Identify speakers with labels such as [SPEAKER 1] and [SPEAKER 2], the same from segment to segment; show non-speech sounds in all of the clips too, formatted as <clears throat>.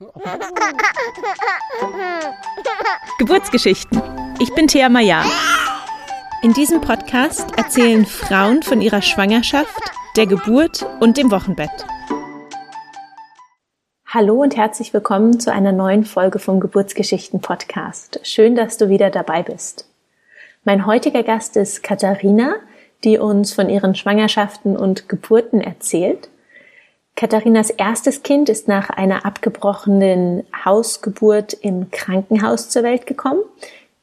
[SPEAKER 1] <laughs> Geburtsgeschichten. Ich bin Thea Maya. In diesem Podcast erzählen Frauen von ihrer Schwangerschaft, der Geburt und dem Wochenbett. Hallo und herzlich willkommen zu einer neuen Folge vom Geburtsgeschichten Podcast. Schön, dass du wieder dabei bist. Mein heutiger Gast ist Katharina, die uns von ihren Schwangerschaften und Geburten erzählt. Katharinas erstes Kind ist nach einer abgebrochenen Hausgeburt im Krankenhaus zur Welt gekommen.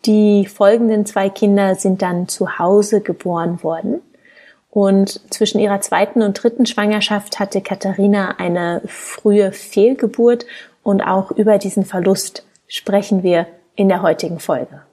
[SPEAKER 1] Die folgenden zwei Kinder sind dann zu Hause geboren worden. Und zwischen ihrer zweiten und dritten Schwangerschaft hatte Katharina eine frühe Fehlgeburt und auch über diesen Verlust sprechen wir in der heutigen Folge.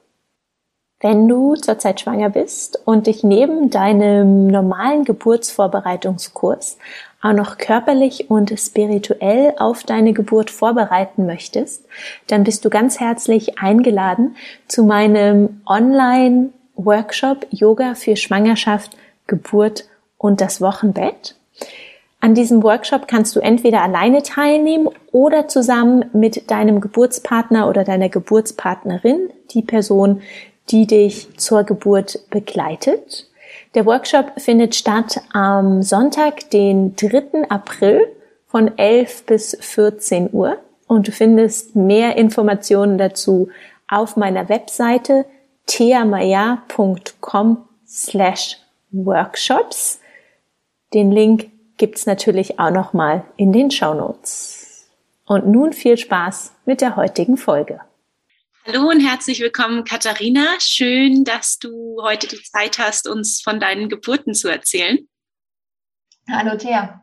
[SPEAKER 1] Wenn du zurzeit schwanger bist und dich neben deinem normalen Geburtsvorbereitungskurs auch noch körperlich und spirituell auf deine Geburt vorbereiten möchtest, dann bist du ganz herzlich eingeladen zu meinem Online-Workshop Yoga für Schwangerschaft, Geburt und das Wochenbett. An diesem Workshop kannst du entweder alleine teilnehmen oder zusammen mit deinem Geburtspartner oder deiner Geburtspartnerin, die Person, die dich zur Geburt begleitet. Der Workshop findet statt am Sonntag, den 3. April von 11 bis 14 Uhr und du findest mehr Informationen dazu auf meiner Webseite theamaya.com slash workshops. Den Link gibt's natürlich auch nochmal in den Show Notes. Und nun viel Spaß mit der heutigen Folge. Hallo und herzlich willkommen, Katharina. Schön, dass du heute die Zeit hast, uns von deinen Geburten zu erzählen.
[SPEAKER 2] Hallo, Thea.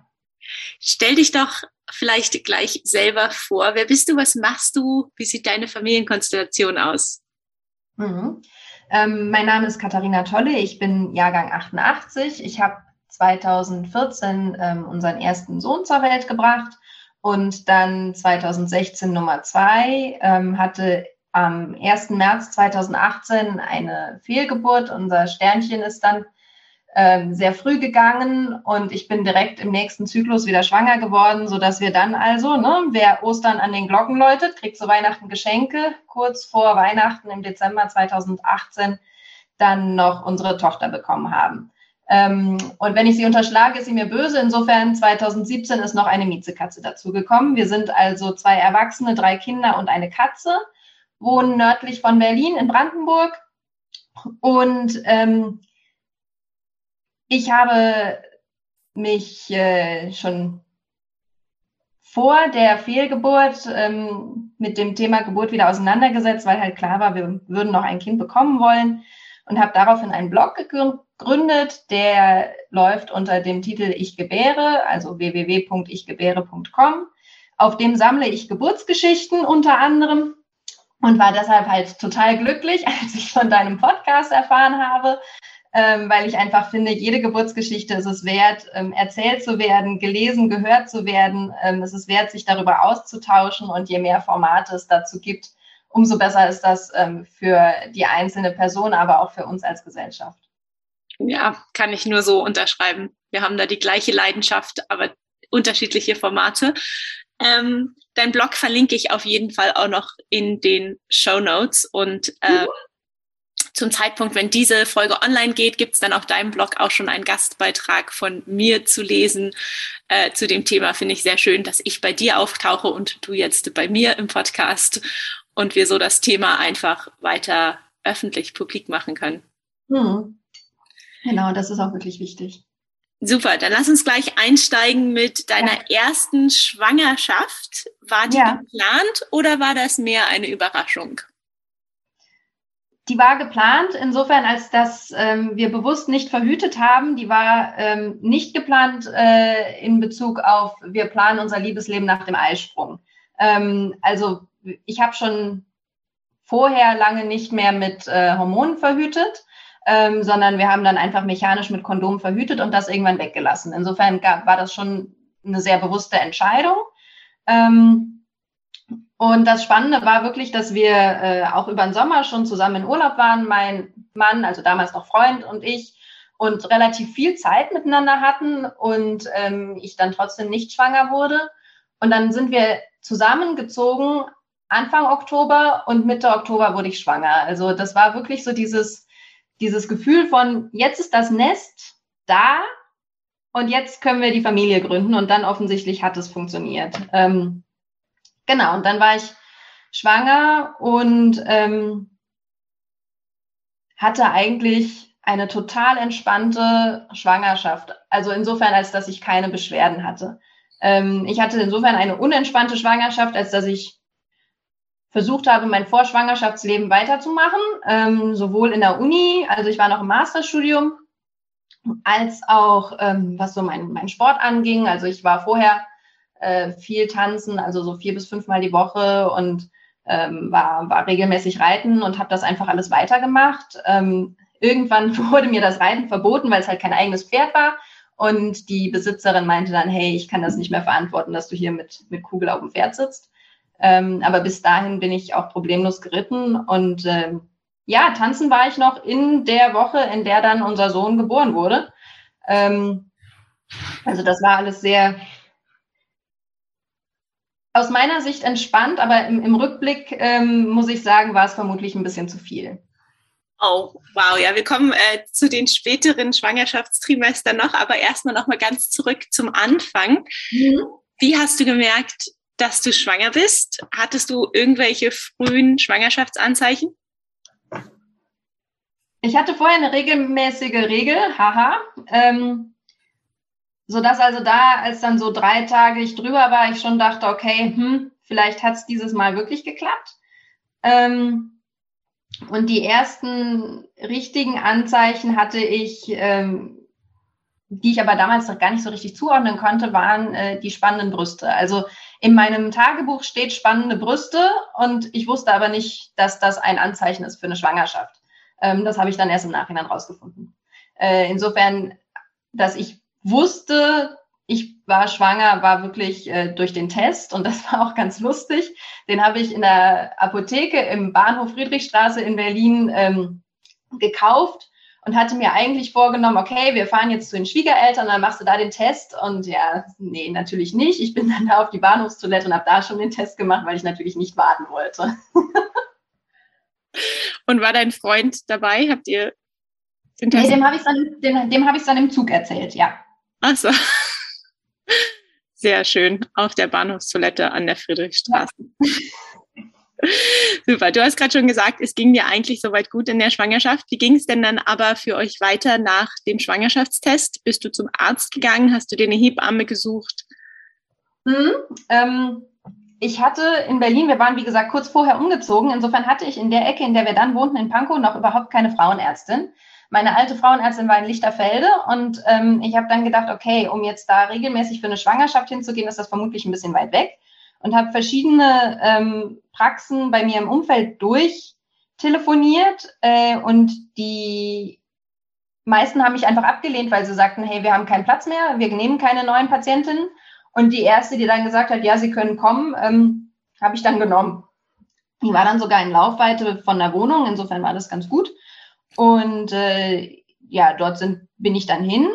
[SPEAKER 1] Stell dich doch vielleicht gleich selber vor. Wer bist du? Was machst du? Wie sieht deine Familienkonstellation aus?
[SPEAKER 2] Mhm. Ähm, mein Name ist Katharina Tolle. Ich bin Jahrgang 88. Ich habe 2014 ähm, unseren ersten Sohn zur Welt gebracht und dann 2016 Nummer zwei, ähm, hatte am 1. März 2018 eine Fehlgeburt. Unser Sternchen ist dann ähm, sehr früh gegangen und ich bin direkt im nächsten Zyklus wieder schwanger geworden, so dass wir dann also, ne, wer Ostern an den Glocken läutet, kriegt zu Weihnachten Geschenke. Kurz vor Weihnachten im Dezember 2018 dann noch unsere Tochter bekommen haben. Ähm, und wenn ich sie unterschlage, ist sie mir böse. Insofern 2017 ist noch eine Miezekatze dazugekommen. Wir sind also zwei Erwachsene, drei Kinder und eine Katze wohnen nördlich von Berlin in Brandenburg. Und ähm, ich habe mich äh, schon vor der Fehlgeburt ähm, mit dem Thema Geburt wieder auseinandergesetzt, weil halt klar war, wir würden noch ein Kind bekommen wollen und habe daraufhin einen Blog gegründet, der läuft unter dem Titel Ich gebäre, also www.ichgebäre.com. Auf dem sammle ich Geburtsgeschichten unter anderem und war deshalb halt total glücklich, <laughs> als ich von deinem Podcast erfahren habe, ähm, weil ich einfach finde, jede Geburtsgeschichte ist es wert, ähm, erzählt zu werden, gelesen, gehört zu werden. Ähm, es ist wert, sich darüber auszutauschen und je mehr Formate es dazu gibt, umso besser ist das ähm, für die einzelne Person, aber auch für uns als Gesellschaft.
[SPEAKER 1] Ja, kann ich nur so unterschreiben. Wir haben da die gleiche Leidenschaft, aber unterschiedliche Formate. Ähm, dein Blog verlinke ich auf jeden Fall auch noch in den Show Notes und äh, mhm. zum Zeitpunkt, wenn diese Folge online geht, gibt es dann auf deinem Blog auch schon einen Gastbeitrag von mir zu lesen äh, zu dem Thema. Finde ich sehr schön, dass ich bei dir auftauche und du jetzt bei mir im Podcast und wir so das Thema einfach weiter öffentlich publik machen können.
[SPEAKER 2] Mhm. Genau, das ist auch wirklich wichtig.
[SPEAKER 1] Super, dann lass uns gleich einsteigen mit deiner ja. ersten Schwangerschaft. War die ja. geplant oder war das mehr eine Überraschung?
[SPEAKER 2] Die war geplant, insofern als dass ähm, wir bewusst nicht verhütet haben. Die war ähm, nicht geplant äh, in Bezug auf, wir planen unser Liebesleben nach dem Eisprung. Ähm, also ich habe schon vorher lange nicht mehr mit äh, Hormonen verhütet ähm, sondern wir haben dann einfach mechanisch mit Kondom verhütet und das irgendwann weggelassen. Insofern gab, war das schon eine sehr bewusste Entscheidung. Ähm, und das Spannende war wirklich, dass wir äh, auch über den Sommer schon zusammen in Urlaub waren, mein Mann, also damals noch Freund und ich, und relativ viel Zeit miteinander hatten und ähm, ich dann trotzdem nicht schwanger wurde. Und dann sind wir zusammengezogen Anfang Oktober und Mitte Oktober wurde ich schwanger. Also das war wirklich so dieses, dieses Gefühl von, jetzt ist das Nest da und jetzt können wir die Familie gründen und dann offensichtlich hat es funktioniert. Ähm, genau, und dann war ich schwanger und ähm, hatte eigentlich eine total entspannte Schwangerschaft. Also insofern, als dass ich keine Beschwerden hatte. Ähm, ich hatte insofern eine unentspannte Schwangerschaft, als dass ich versucht habe, mein Vorschwangerschaftsleben weiterzumachen, ähm, sowohl in der Uni, also ich war noch im Masterstudium, als auch ähm, was so mein, mein Sport anging. Also ich war vorher äh, viel tanzen, also so vier bis fünfmal die Woche und ähm, war, war regelmäßig reiten und habe das einfach alles weitergemacht. Ähm, irgendwann <laughs> wurde mir das Reiten verboten, weil es halt kein eigenes Pferd war. Und die Besitzerin meinte dann, hey, ich kann das nicht mehr verantworten, dass du hier mit, mit Kugel auf dem Pferd sitzt. Ähm, aber bis dahin bin ich auch problemlos geritten. Und ähm, ja, tanzen war ich noch in der Woche, in der dann unser Sohn geboren wurde. Ähm, also das war alles sehr, aus meiner Sicht entspannt, aber im, im Rückblick ähm, muss ich sagen, war es vermutlich ein bisschen zu viel.
[SPEAKER 1] Oh, wow, ja, wir kommen äh, zu den späteren Schwangerschaftstrimestern noch, aber erstmal nochmal ganz zurück zum Anfang. Mhm. Wie hast du gemerkt, dass du schwanger bist? Hattest du irgendwelche frühen Schwangerschaftsanzeichen?
[SPEAKER 2] Ich hatte vorher eine regelmäßige Regel, haha. Ähm, sodass also da, als dann so drei Tage ich drüber war, ich schon dachte, okay, hm, vielleicht hat es dieses Mal wirklich geklappt. Ähm, und die ersten richtigen Anzeichen hatte ich, ähm, die ich aber damals noch gar nicht so richtig zuordnen konnte, waren äh, die spannenden Brüste. Also in meinem Tagebuch steht spannende Brüste und ich wusste aber nicht, dass das ein Anzeichen ist für eine Schwangerschaft. Ähm, das habe ich dann erst im Nachhinein rausgefunden. Äh, insofern, dass ich wusste, ich war schwanger, war wirklich äh, durch den Test und <laughs> das war auch ganz lustig. Den habe ich in der Apotheke im Bahnhof Friedrichstraße in Berlin ähm, gekauft und hatte mir eigentlich vorgenommen, okay, wir fahren jetzt zu den Schwiegereltern, dann machst du da den Test. Und ja, nee, natürlich nicht. Ich bin dann da auf die Bahnhofstoilette und habe da schon den Test gemacht, weil ich natürlich nicht warten wollte. <laughs>
[SPEAKER 1] und war dein Freund dabei? Habt ihr
[SPEAKER 2] den Test? Nee, dem habe ich dann, dem, dem dann im Zug erzählt, ja.
[SPEAKER 1] Ach so. <laughs> Sehr schön. Auf der Bahnhofstoilette an der Friedrichstraße. Ja. <laughs> Super. Du hast gerade schon gesagt, es ging dir eigentlich soweit gut in der Schwangerschaft. Wie ging es denn dann aber für euch weiter nach dem Schwangerschaftstest? Bist du zum Arzt gegangen? Hast du dir eine Hebamme gesucht?
[SPEAKER 2] Hm, ähm, ich hatte in Berlin, wir waren wie gesagt kurz vorher umgezogen. Insofern hatte ich in der Ecke, in der wir dann wohnten, in Pankow, noch überhaupt keine Frauenärztin. Meine alte Frauenärztin war in Lichterfelde und ähm, ich habe dann gedacht, okay, um jetzt da regelmäßig für eine Schwangerschaft hinzugehen, ist das vermutlich ein bisschen weit weg und habe verschiedene ähm, Praxen bei mir im Umfeld durchtelefoniert äh, und die meisten haben mich einfach abgelehnt, weil sie sagten, hey, wir haben keinen Platz mehr, wir nehmen keine neuen Patientinnen. Und die erste, die dann gesagt hat, ja, sie können kommen, ähm, habe ich dann genommen. Die war dann sogar in Laufweite von der Wohnung, insofern war das ganz gut. Und äh, ja, dort sind, bin ich dann hin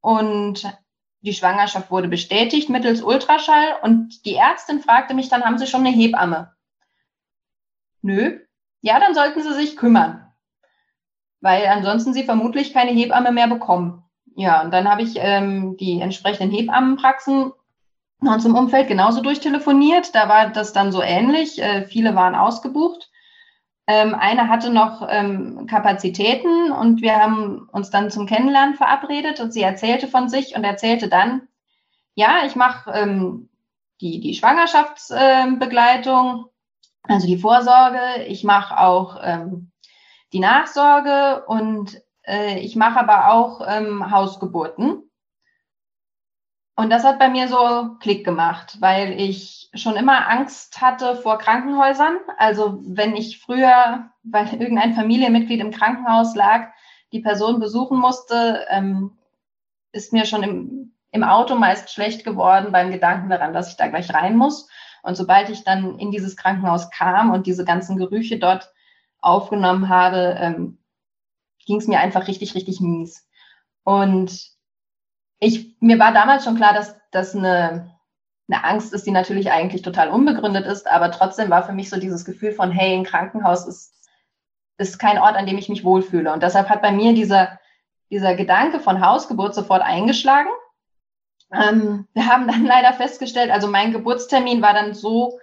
[SPEAKER 2] und die Schwangerschaft wurde bestätigt mittels Ultraschall und die Ärztin fragte mich dann, haben Sie schon eine Hebamme? Nö. Ja, dann sollten Sie sich kümmern, weil ansonsten Sie vermutlich keine Hebamme mehr bekommen. Ja, und dann habe ich ähm, die entsprechenden Hebammenpraxen bei uns im Umfeld genauso durchtelefoniert. Da war das dann so ähnlich. Äh, viele waren ausgebucht. Ähm, eine hatte noch ähm, Kapazitäten und wir haben uns dann zum Kennenlernen verabredet und sie erzählte von sich und erzählte dann, ja, ich mache ähm, die, die Schwangerschaftsbegleitung, also die Vorsorge, ich mache auch ähm, die Nachsorge und äh, ich mache aber auch ähm, Hausgeburten. Und das hat bei mir so Klick gemacht, weil ich schon immer Angst hatte vor Krankenhäusern. Also wenn ich früher, weil <laughs> irgendein Familienmitglied im Krankenhaus lag, die Person besuchen musste, ähm, ist mir schon im, im Auto meist schlecht geworden beim Gedanken daran, dass ich da gleich rein muss. Und sobald ich dann in dieses Krankenhaus kam und diese ganzen Gerüche dort aufgenommen habe, ähm, ging es mir einfach richtig, richtig mies. Und ich, mir war damals schon klar, dass, dass eine eine Angst ist, die natürlich eigentlich total unbegründet ist, aber trotzdem war für mich so dieses Gefühl von, hey, ein Krankenhaus ist, ist kein Ort, an dem ich mich wohlfühle. Und deshalb hat bei mir dieser, dieser Gedanke von Hausgeburt sofort eingeschlagen. Ähm, wir haben dann <laughs> leider festgestellt, also mein Geburtstermin war dann so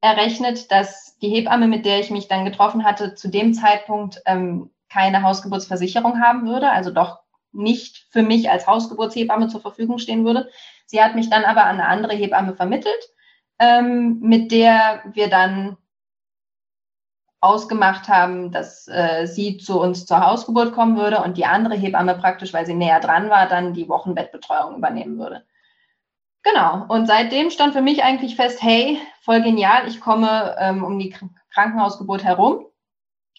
[SPEAKER 2] errechnet, dass die Hebamme, mit der ich mich dann getroffen hatte, zu dem Zeitpunkt ähm, keine Hausgeburtsversicherung haben würde, also doch nicht für mich als Hausgeburtshebamme zur Verfügung stehen würde. Sie hat mich dann aber an eine andere Hebamme vermittelt, ähm, mit der wir dann ausgemacht haben, dass äh, sie zu uns zur Hausgeburt kommen würde und die andere Hebamme praktisch, weil sie näher dran war, dann die Wochenbettbetreuung übernehmen würde. Genau. Und seitdem stand für mich eigentlich fest, hey, voll genial, ich komme ähm, um die Krankenhausgeburt herum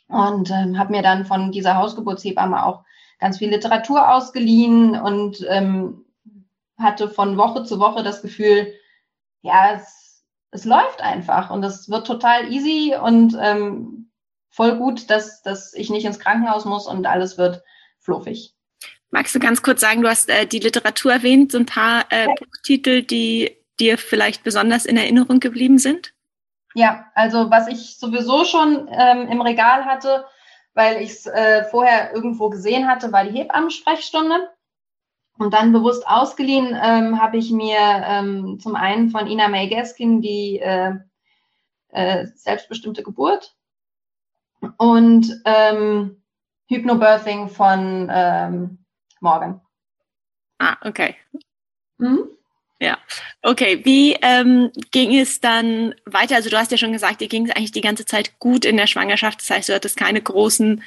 [SPEAKER 2] und ähm, habe mir dann von dieser Hausgeburtshebamme auch ganz viel Literatur ausgeliehen und ähm, hatte von Woche zu Woche das Gefühl, ja, es, es läuft einfach und es wird total easy und ähm, voll gut, dass, dass ich nicht ins Krankenhaus muss und alles wird fluffig.
[SPEAKER 1] Magst du ganz kurz sagen, du hast äh, die Literatur erwähnt, so ein paar äh, ja. Buchtitel, die dir vielleicht besonders in Erinnerung geblieben sind?
[SPEAKER 2] Ja, also was ich sowieso schon ähm, im Regal hatte, weil ich es äh, vorher irgendwo gesehen hatte, war die Hebammensprechstunde. Und dann bewusst ausgeliehen ähm, habe ich mir ähm, zum einen von Ina May Gaskin die äh, äh, selbstbestimmte Geburt und ähm, Hypnobirthing von ähm, Morgan.
[SPEAKER 1] Ah, okay. Mhm. Ja, okay. Wie ähm, ging es dann weiter? Also du hast ja schon gesagt, dir ging es eigentlich die ganze Zeit gut in der Schwangerschaft. Das heißt, du hattest keine großen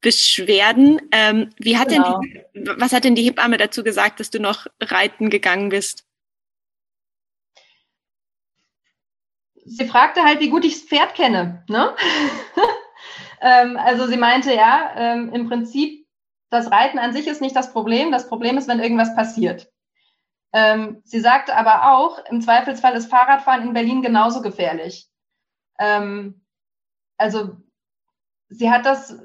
[SPEAKER 1] Beschwerden. Ähm, wie hat genau. denn, was hat denn die Hebamme dazu gesagt, dass du noch reiten gegangen bist?
[SPEAKER 2] Sie fragte halt, wie gut ich das Pferd kenne. Ne? <laughs> ähm, also sie meinte, ja, ähm, im Prinzip, das Reiten an sich ist nicht das Problem. Das Problem ist, wenn irgendwas passiert. Ähm, sie sagte aber auch, im Zweifelsfall ist Fahrradfahren in Berlin genauso gefährlich. Ähm, also sie hat das,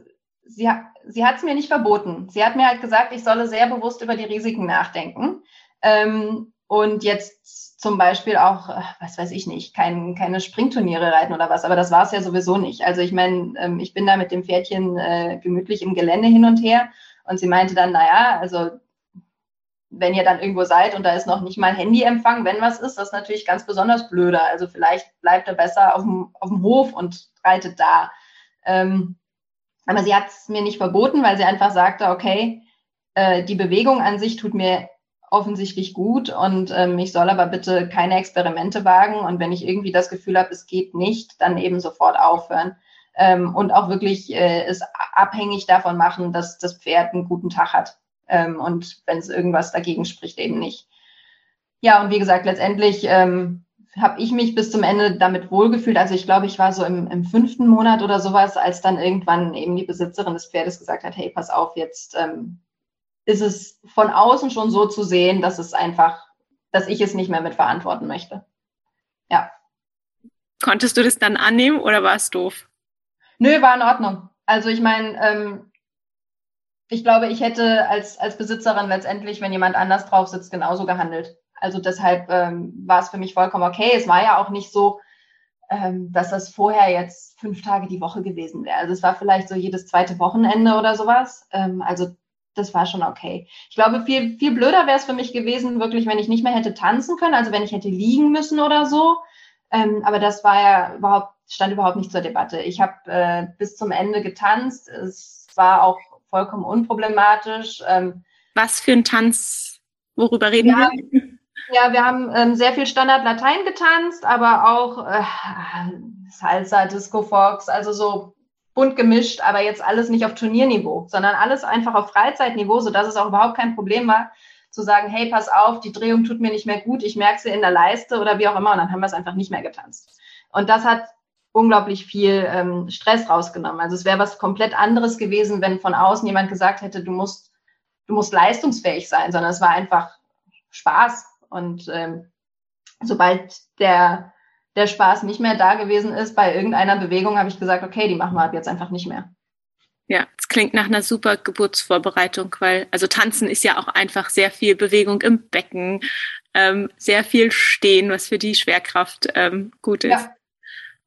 [SPEAKER 2] sie, sie hat es mir nicht verboten. Sie hat mir halt gesagt, ich solle sehr bewusst über die Risiken nachdenken. Ähm, und jetzt zum Beispiel auch, äh, was weiß ich nicht, kein, keine Springturniere reiten oder was, aber das war es ja sowieso nicht. Also ich meine, ähm, ich bin da mit dem Pferdchen äh, gemütlich im Gelände hin und her und sie meinte dann, naja, also wenn ihr dann irgendwo seid und da ist noch nicht mal Handyempfang, wenn was ist, das ist natürlich ganz besonders blöder. Also vielleicht bleibt er besser auf dem, auf dem Hof und reitet da. Ähm, aber sie hat es mir nicht verboten, weil sie einfach sagte, okay, äh, die Bewegung an sich tut mir offensichtlich gut und ähm, ich soll aber bitte keine Experimente wagen und wenn ich irgendwie das Gefühl habe, es geht nicht, dann eben sofort aufhören ähm, und auch wirklich äh, es abhängig davon machen, dass das Pferd einen guten Tag hat. Ähm, und wenn es irgendwas dagegen spricht, eben nicht. Ja, und wie gesagt, letztendlich ähm, habe ich mich bis zum Ende damit wohlgefühlt. Also ich glaube, ich war so im, im, fünften Monat oder sowas, als dann irgendwann eben die Besitzerin des Pferdes gesagt hat, hey, pass auf, jetzt ähm, ist es von außen schon so zu sehen, dass es einfach, dass ich es nicht mehr mit verantworten möchte. Ja.
[SPEAKER 1] Konntest du das dann annehmen oder war es doof?
[SPEAKER 2] Nö, war in Ordnung. Also ich meine, ähm, ich glaube, ich hätte als, als Besitzerin letztendlich, wenn jemand anders drauf sitzt, genauso gehandelt. Also deshalb ähm, war es für mich vollkommen okay. Es war ja auch nicht so, ähm, dass das vorher jetzt fünf Tage die Woche gewesen wäre. Also es war vielleicht so jedes zweite Wochenende oder sowas. Ähm, also das war schon okay. Ich glaube, viel, viel blöder wäre es für mich gewesen, wirklich, wenn ich nicht mehr hätte tanzen können, also wenn ich hätte liegen müssen oder so. Ähm, aber das war ja überhaupt, stand überhaupt nicht zur Debatte. Ich habe äh, bis zum Ende getanzt. Es war auch vollkommen unproblematisch. Ähm,
[SPEAKER 1] Was für ein Tanz? Worüber reden
[SPEAKER 2] ja, wir? Ja, wir haben ähm, sehr viel Standard Latein getanzt, aber auch äh, Salsa, Disco Fox, also so bunt gemischt, aber jetzt alles nicht auf Turnierniveau, sondern alles einfach auf Freizeitniveau, sodass es auch überhaupt kein Problem war, zu sagen, hey, pass auf, die Drehung tut mir nicht mehr gut, ich merke sie in der Leiste oder wie auch immer, und dann haben wir es einfach nicht mehr getanzt. Und das hat unglaublich viel ähm, Stress rausgenommen. Also es wäre was komplett anderes gewesen, wenn von außen jemand gesagt hätte, du musst, du musst leistungsfähig sein, sondern es war einfach Spaß. Und ähm, sobald der, der Spaß nicht mehr da gewesen ist bei irgendeiner Bewegung, habe ich gesagt, okay, die machen wir ab jetzt einfach nicht mehr.
[SPEAKER 1] Ja, es klingt nach einer super Geburtsvorbereitung, weil also tanzen ist ja auch einfach sehr viel Bewegung im Becken, ähm, sehr viel stehen, was für die Schwerkraft ähm, gut ist. Ja.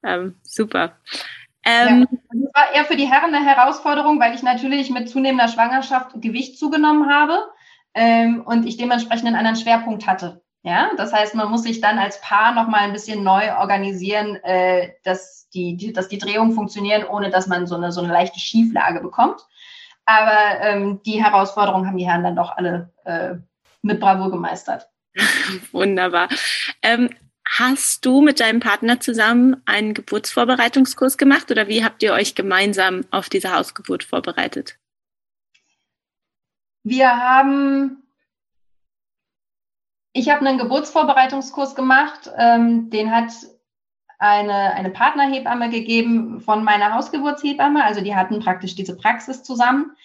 [SPEAKER 1] Ähm, super.
[SPEAKER 2] Ähm, ja, das war eher für die Herren eine Herausforderung, weil ich natürlich mit zunehmender Schwangerschaft Gewicht zugenommen habe ähm, und ich dementsprechend einen anderen Schwerpunkt hatte. Ja, das heißt, man muss sich dann als Paar nochmal ein bisschen neu organisieren, äh, dass, die, die, dass die Drehungen funktionieren, ohne dass man so eine, so eine leichte Schieflage bekommt. Aber ähm, die Herausforderung haben die Herren dann doch alle äh, mit Bravour gemeistert. <laughs>
[SPEAKER 1] Wunderbar. Ähm, hast du mit deinem Partner zusammen einen Geburtsvorbereitungskurs gemacht oder wie habt ihr euch gemeinsam auf diese Hausgeburt vorbereitet?
[SPEAKER 2] Wir haben, ich habe einen Geburtsvorbereitungskurs gemacht, ähm, den hat eine, eine Partnerhebamme gegeben von meiner Hausgeburtshebamme. Also die hatten praktisch diese Praxis zusammen.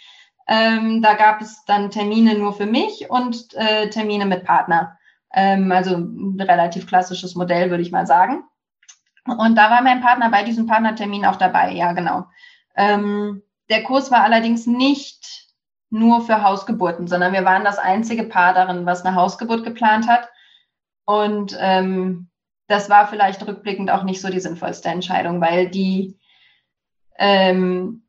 [SPEAKER 2] Ähm, da gab es dann Termine nur für mich und äh, Termine mit Partner. Ähm, also ein relativ klassisches Modell, würde ich mal sagen. Und da war mein Partner bei diesem Partnertermin auch dabei, ja, genau. Ähm, der Kurs war allerdings nicht nur für Hausgeburten, sondern wir waren das einzige Paar darin, was eine Hausgeburt geplant hat. Und ähm, das war vielleicht rückblickend auch nicht so die sinnvollste Entscheidung, weil die, ähm,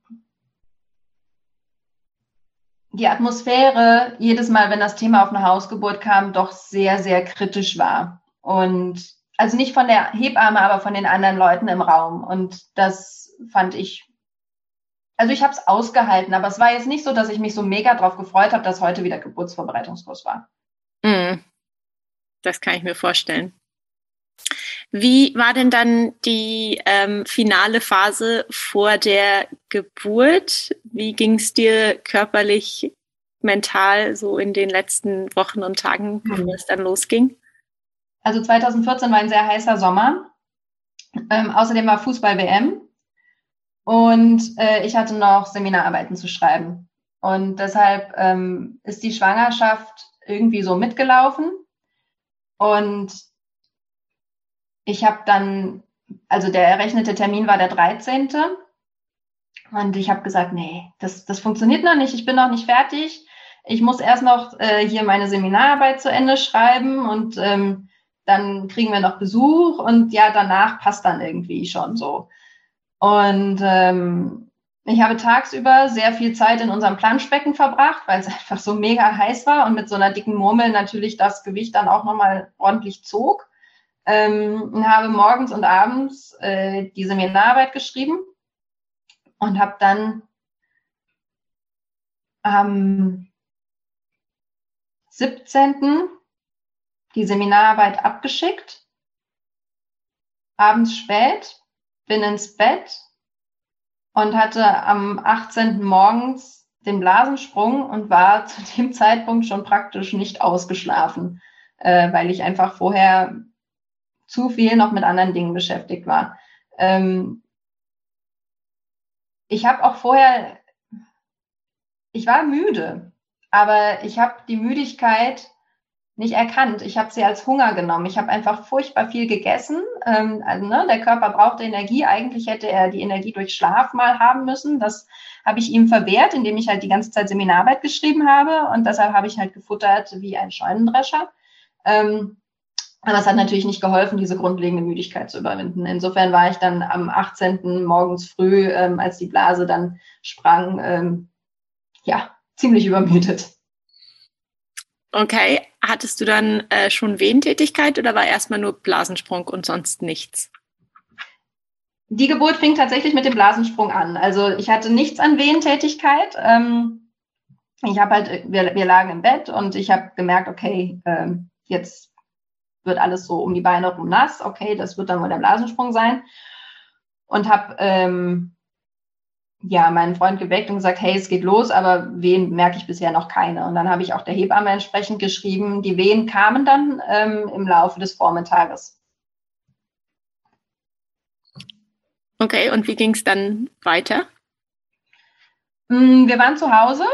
[SPEAKER 2] die Atmosphäre jedes Mal, wenn das Thema auf eine Hausgeburt kam, doch sehr, sehr kritisch war. Und also nicht von der Hebamme, aber von den anderen Leuten im Raum. Und das fand ich, also ich habe es ausgehalten, aber es war jetzt nicht so, dass ich mich so mega drauf gefreut habe, dass heute wieder Geburtsvorbereitungskurs war.
[SPEAKER 1] Mm, das kann ich mir vorstellen. Wie war denn dann die ähm, finale Phase vor der Geburt? Wie ging es dir körperlich, mental so in den letzten Wochen und Tagen, mhm. es dann losging?
[SPEAKER 2] Also 2014 war ein sehr heißer Sommer. Ähm, außerdem war Fußball-WM und äh, ich hatte noch Seminararbeiten zu schreiben. Und deshalb ähm, ist die Schwangerschaft irgendwie so mitgelaufen. Und ich habe dann, also der errechnete Termin war der 13. Und ich habe gesagt, nee, das, das funktioniert noch nicht, ich bin noch nicht fertig. Ich muss erst noch äh, hier meine Seminararbeit zu Ende schreiben und ähm, dann kriegen wir noch Besuch und ja, danach passt dann irgendwie schon so. Und ähm, ich habe tagsüber sehr viel Zeit in unserem Planschbecken verbracht, weil es <laughs> einfach so mega heiß war und mit so einer dicken Murmel natürlich das Gewicht dann auch nochmal ordentlich zog ähm, und habe morgens und abends äh, die Seminararbeit geschrieben und habe dann am 17. die Seminararbeit abgeschickt, abends spät, bin ins Bett und hatte am 18. morgens den Blasensprung und war <laughs> zu dem Zeitpunkt schon praktisch nicht ausgeschlafen, äh, weil ich einfach vorher zu viel noch mit anderen Dingen beschäftigt war. Ähm, ich habe auch vorher, ich war müde, aber ich habe die Müdigkeit nicht erkannt. Ich habe sie als Hunger genommen. Ich habe einfach furchtbar viel gegessen. Ähm, also, ne, der Körper brauchte Energie. Eigentlich hätte er die Energie durch Schlaf mal haben müssen. Das habe ich ihm verwehrt, indem ich halt die ganze Zeit Seminararbeit geschrieben habe. Und deshalb habe ich halt gefuttert wie ein Scheunendrescher. Ähm, aber es hat natürlich nicht geholfen, diese grundlegende Müdigkeit zu überwinden. Insofern war ich dann am 18. morgens früh, ähm, als die Blase dann sprang, ähm, ja, ziemlich übermüdet.
[SPEAKER 1] Okay, hattest du dann äh, schon Wehentätigkeit oder war erstmal nur Blasensprung und sonst nichts?
[SPEAKER 2] Die Geburt fing tatsächlich mit dem Blasensprung an. Also ich hatte nichts an Wehentätigkeit. Ähm, ich habe halt, wir, wir lagen im Bett und ich habe gemerkt, okay, ähm, jetzt wird alles so um die Beine rum nass. Okay, das wird dann wohl der Blasensprung sein. Und habe ähm, ja meinen Freund geweckt und gesagt, hey, es geht los, aber Wehen merke ich bisher noch keine. Und dann habe ich auch der Hebamme entsprechend geschrieben. Die Wehen kamen dann ähm, im Laufe des Vormittages.
[SPEAKER 1] Okay, und wie ging es dann weiter?
[SPEAKER 2] Mm, wir waren zu Hause.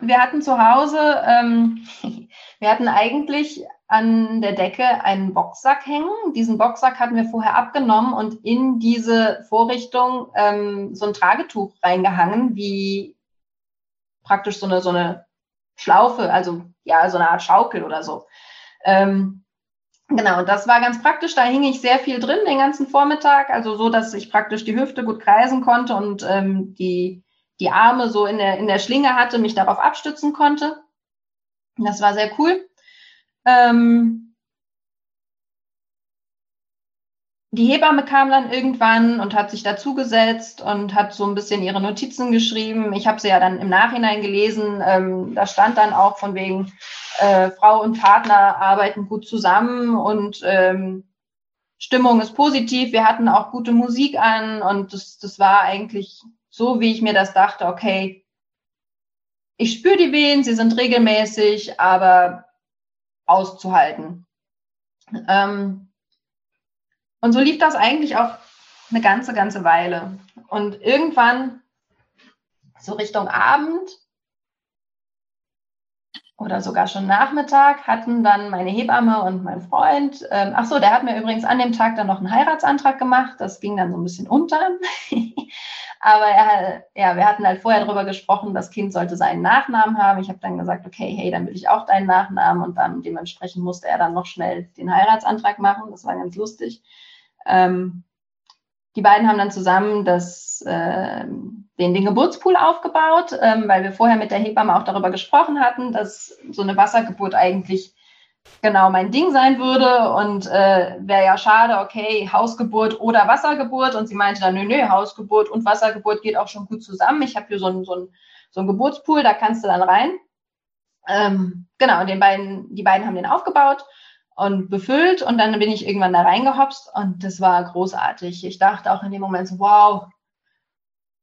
[SPEAKER 2] Wir hatten zu Hause, ähm, <laughs> wir hatten eigentlich an der Decke einen Boxsack hängen. Diesen Boxsack hatten wir vorher abgenommen und in diese Vorrichtung ähm, so ein Tragetuch reingehangen, wie praktisch so eine, so eine Schlaufe, also ja, so eine Art Schaukel oder so. Ähm, Genau, das war ganz praktisch. Da hing ich sehr viel drin den ganzen Vormittag, also so, dass ich praktisch die Hüfte gut kreisen konnte und ähm, die, die Arme so in der, in der Schlinge hatte, mich darauf abstützen konnte. Das war sehr cool. Ähm, die Hebamme kam dann irgendwann und hat sich dazugesetzt und hat so ein bisschen ihre Notizen geschrieben. Ich habe sie ja dann im Nachhinein gelesen. Ähm, da stand dann auch von wegen, äh, Frau und Partner arbeiten gut zusammen und ähm, Stimmung ist positiv. Wir hatten auch gute Musik an und das, das war eigentlich so, wie ich mir das dachte, okay, ich spüre die Wehen, sie sind regelmäßig, aber auszuhalten. Ähm, und so lief das eigentlich auch eine ganze, ganze Weile. Und irgendwann, so Richtung Abend oder sogar schon Nachmittag, hatten dann meine Hebamme und mein Freund, ähm, ach so, der hat mir übrigens an dem Tag dann noch einen Heiratsantrag gemacht. Das ging dann so ein bisschen unter. <laughs> Aber er, ja, wir hatten halt vorher darüber gesprochen, das Kind sollte seinen Nachnamen haben. Ich habe dann gesagt, okay, hey, dann will ich auch deinen Nachnamen. Und dann dementsprechend musste er dann noch schnell den Heiratsantrag machen. Das war ganz lustig. Ähm, die beiden haben dann zusammen das, äh, den, den Geburtspool aufgebaut, ähm, weil wir vorher mit der Hebamme auch darüber gesprochen hatten, dass so eine Wassergeburt eigentlich genau mein Ding sein würde und äh, wäre ja schade, okay, Hausgeburt oder Wassergeburt. Und sie meinte dann, nö, nö, Hausgeburt und Wassergeburt geht auch schon gut zusammen. Ich habe hier so einen so ein, so ein Geburtspool, da kannst du dann rein. Ähm, genau, und den beiden, die beiden haben den aufgebaut und befüllt und dann bin ich irgendwann da reingehopst und das war großartig. Ich dachte auch in dem Moment so, wow,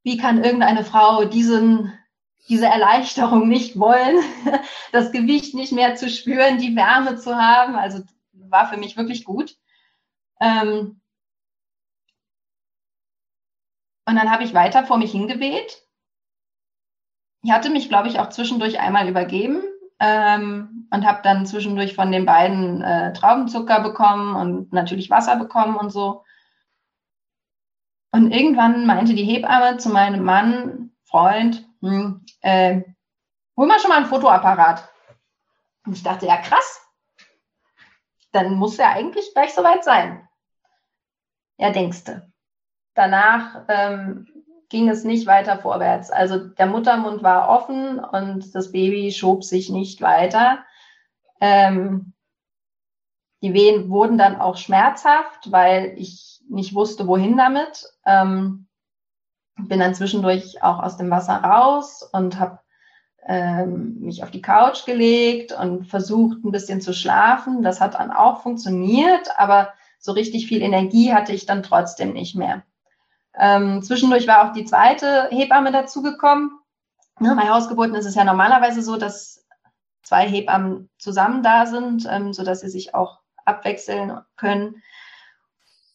[SPEAKER 2] wie kann irgendeine Frau diesen, diese Erleichterung nicht wollen, <laughs> das Gewicht nicht mehr zu spüren, die Wärme zu haben. Also war für mich wirklich gut. Ähm und dann habe ich weiter vor mich hingeweht. Ich hatte mich, glaube ich, auch zwischendurch einmal übergeben ähm, und habe dann zwischendurch von den beiden äh, Traubenzucker bekommen und natürlich Wasser bekommen und so. Und irgendwann meinte die Hebamme zu meinem Mann, Freund, hm, äh, hol mal schon mal ein Fotoapparat. Und ich dachte, ja krass, dann muss er eigentlich gleich soweit sein. Ja, denkste. Danach ähm, ging es nicht weiter vorwärts. Also der Muttermund war offen und das Baby schob sich nicht weiter. Ähm, die Wehen wurden dann auch schmerzhaft, weil ich nicht wusste, wohin damit. Ähm, bin dann zwischendurch auch aus dem Wasser raus und habe ähm, mich auf die Couch gelegt und versucht, ein bisschen zu schlafen. Das hat dann auch funktioniert, aber so richtig viel Energie hatte ich dann trotzdem nicht mehr. Ähm, zwischendurch war auch die zweite Hebamme dazugekommen. Ne, bei Hausgeburten ist es ja normalerweise so, dass zwei Hebammen zusammen da sind, ähm, sodass sie sich auch abwechseln können.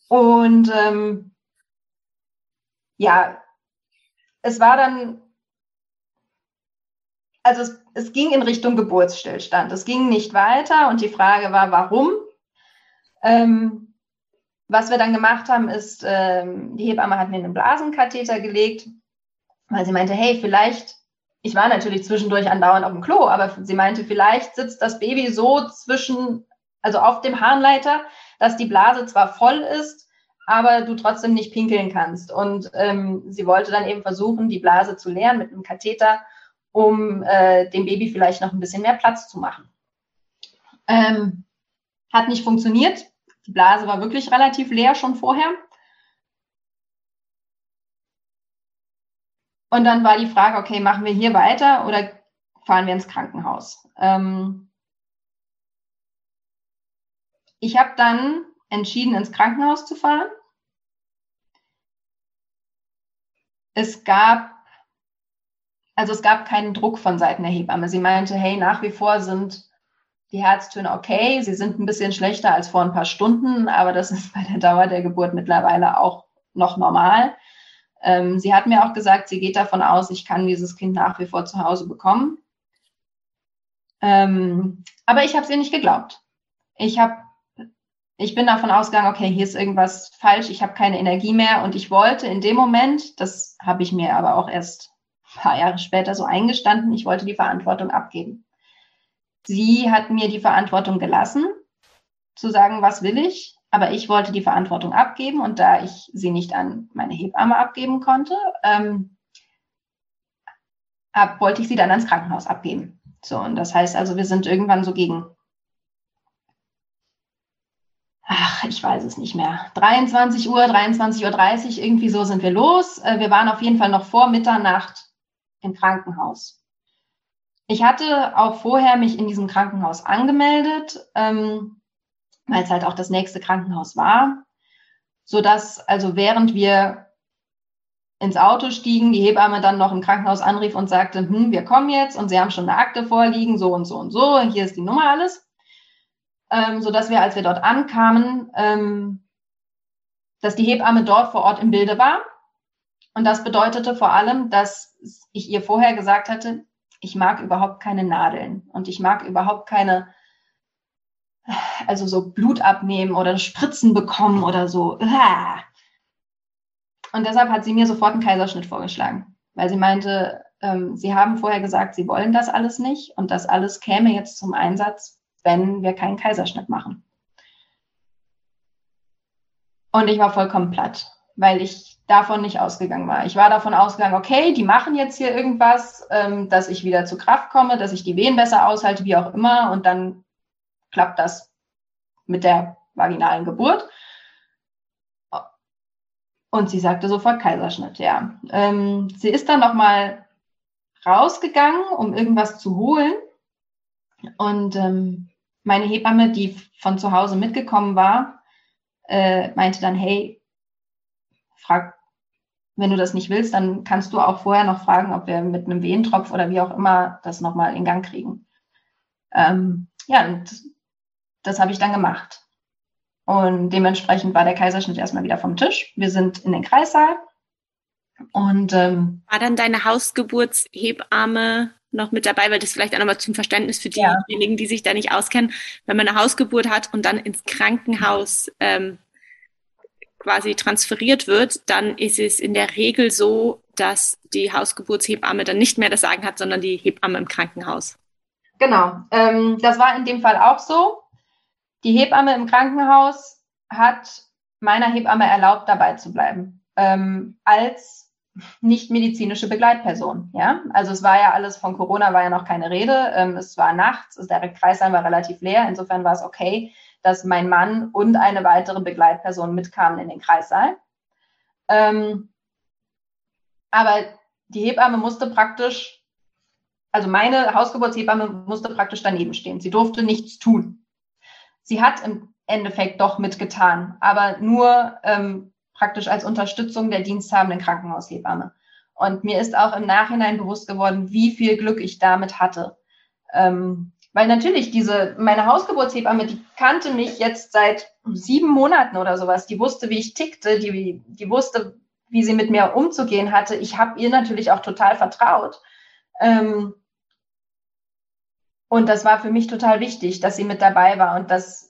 [SPEAKER 2] Und ähm, ja, es war dann, also es, es ging in Richtung Geburtsstillstand. Es ging nicht weiter und die Frage war, warum? Ähm, was wir dann gemacht haben, ist, ähm, die Hebamme hat mir einen Blasenkatheter gelegt, weil sie meinte, hey, vielleicht, ich war natürlich zwischendurch andauernd auf dem Klo, aber sie meinte, vielleicht sitzt das Baby so zwischen, also auf dem Harnleiter, dass die Blase zwar voll ist, aber du trotzdem nicht pinkeln kannst. Und ähm, sie wollte dann eben versuchen, die Blase zu leeren mit einem Katheter, um äh, dem Baby vielleicht noch ein bisschen mehr Platz zu machen. Ähm, hat nicht funktioniert. Die Blase war wirklich relativ leer schon vorher. Und dann war die Frage, okay, machen wir hier weiter oder fahren wir ins Krankenhaus? Ähm ich habe dann entschieden, ins Krankenhaus zu fahren. Es gab, also es gab keinen Druck von Seiten der Hebamme. Sie meinte, hey, nach wie vor sind die Herztöne okay, sie sind ein bisschen schlechter als vor ein paar Stunden, aber das ist bei der Dauer der Geburt mittlerweile auch noch normal. Ähm, sie hat mir auch gesagt, sie geht davon aus, ich kann dieses Kind nach wie vor zu Hause bekommen. Ähm, aber ich habe sie nicht geglaubt. Ich habe, ich bin davon ausgegangen, okay, hier ist irgendwas falsch, ich habe keine Energie mehr und ich wollte in dem Moment, das habe ich mir aber auch erst ein paar Jahre später so eingestanden, ich wollte die Verantwortung abgeben. Sie hat mir die Verantwortung gelassen, zu sagen, was will ich, aber ich wollte die Verantwortung abgeben und da ich sie nicht an meine Hebamme abgeben konnte, ähm, ab, wollte ich sie dann ans Krankenhaus abgeben. So, und das heißt also, wir sind irgendwann so gegen, ach, ich weiß es nicht mehr, 23 Uhr, 23.30 Uhr, irgendwie so sind wir los. Äh, wir waren auf jeden Fall noch vor Mitternacht im Krankenhaus. Ich hatte auch vorher mich in diesem Krankenhaus angemeldet, ähm, weil es halt auch das nächste Krankenhaus war, so dass also während wir ins Auto stiegen, die Hebamme dann noch im Krankenhaus anrief und sagte, hm, wir kommen jetzt und sie haben schon eine Akte vorliegen, so und so und so, hier ist die Nummer alles. Ähm, so dass wir, als wir dort ankamen, ähm, dass die Hebamme dort vor Ort im Bilde war. Und das bedeutete vor allem, dass ich ihr vorher gesagt hatte, ich mag überhaupt keine Nadeln und ich mag überhaupt keine, also so Blut abnehmen oder Spritzen bekommen oder so. Und deshalb hat sie mir sofort einen Kaiserschnitt vorgeschlagen, weil sie meinte, ähm, sie haben vorher gesagt, sie wollen das alles nicht und das alles käme jetzt zum Einsatz, wenn wir keinen Kaiserschnitt machen. Und ich war vollkommen platt, weil ich davon nicht ausgegangen war. Ich war davon ausgegangen, okay, die machen jetzt hier irgendwas, ähm, dass ich wieder zu Kraft komme, dass ich die Wehen besser aushalte, wie auch immer, und dann klappt das mit der vaginalen Geburt. Und sie sagte sofort Kaiserschnitt, ja. Ähm, sie ist dann nochmal rausgegangen, um irgendwas zu holen. Und ähm, meine Hebamme, die von zu Hause mitgekommen war, äh, meinte dann, hey, frag, wenn du das nicht willst, dann kannst du auch vorher noch fragen, ob wir mit einem Wehentropf oder wie auch immer das nochmal in Gang kriegen. Ähm, ja, und das habe ich dann gemacht. Und dementsprechend war der Kaiserschnitt erstmal wieder vom Tisch. Wir sind in den Kreissaal. Und ähm,
[SPEAKER 1] war dann deine Hausgeburtshebamme noch mit dabei, weil das vielleicht auch nochmal zum Verständnis für diejenigen, ja. die sich da nicht auskennen, wenn man eine Hausgeburt hat und dann ins Krankenhaus ähm, quasi transferiert wird, dann ist es in der Regel so, dass die Hausgeburtshebamme dann nicht mehr das Sagen hat, sondern die Hebamme im Krankenhaus.
[SPEAKER 2] Genau, ähm, das war in dem Fall auch so. Die Hebamme im Krankenhaus hat meiner Hebamme erlaubt, dabei zu bleiben, ähm, als nicht medizinische Begleitperson. Ja, also es war ja alles von Corona war ja noch keine Rede. Ähm, es war nachts, der Kreissaal war relativ leer. Insofern war es okay, dass mein Mann und eine weitere Begleitperson mitkamen in den Kreissaal. Ähm, aber die Hebamme musste praktisch, also meine Hausgeburtshebamme musste praktisch daneben stehen. Sie durfte nichts tun sie hat im Endeffekt doch mitgetan, aber nur ähm, praktisch als Unterstützung der diensthabenden Krankenhaushebamme. Und mir ist auch im Nachhinein bewusst geworden, wie viel Glück ich damit hatte. Ähm, weil natürlich diese, meine Hausgeburtshebamme, die kannte mich jetzt seit sieben Monaten oder sowas. Die wusste, wie ich tickte, die, die wusste, wie sie mit mir umzugehen hatte. Ich habe ihr natürlich auch total vertraut. Ähm, und das war für mich total wichtig, dass sie mit dabei war und dass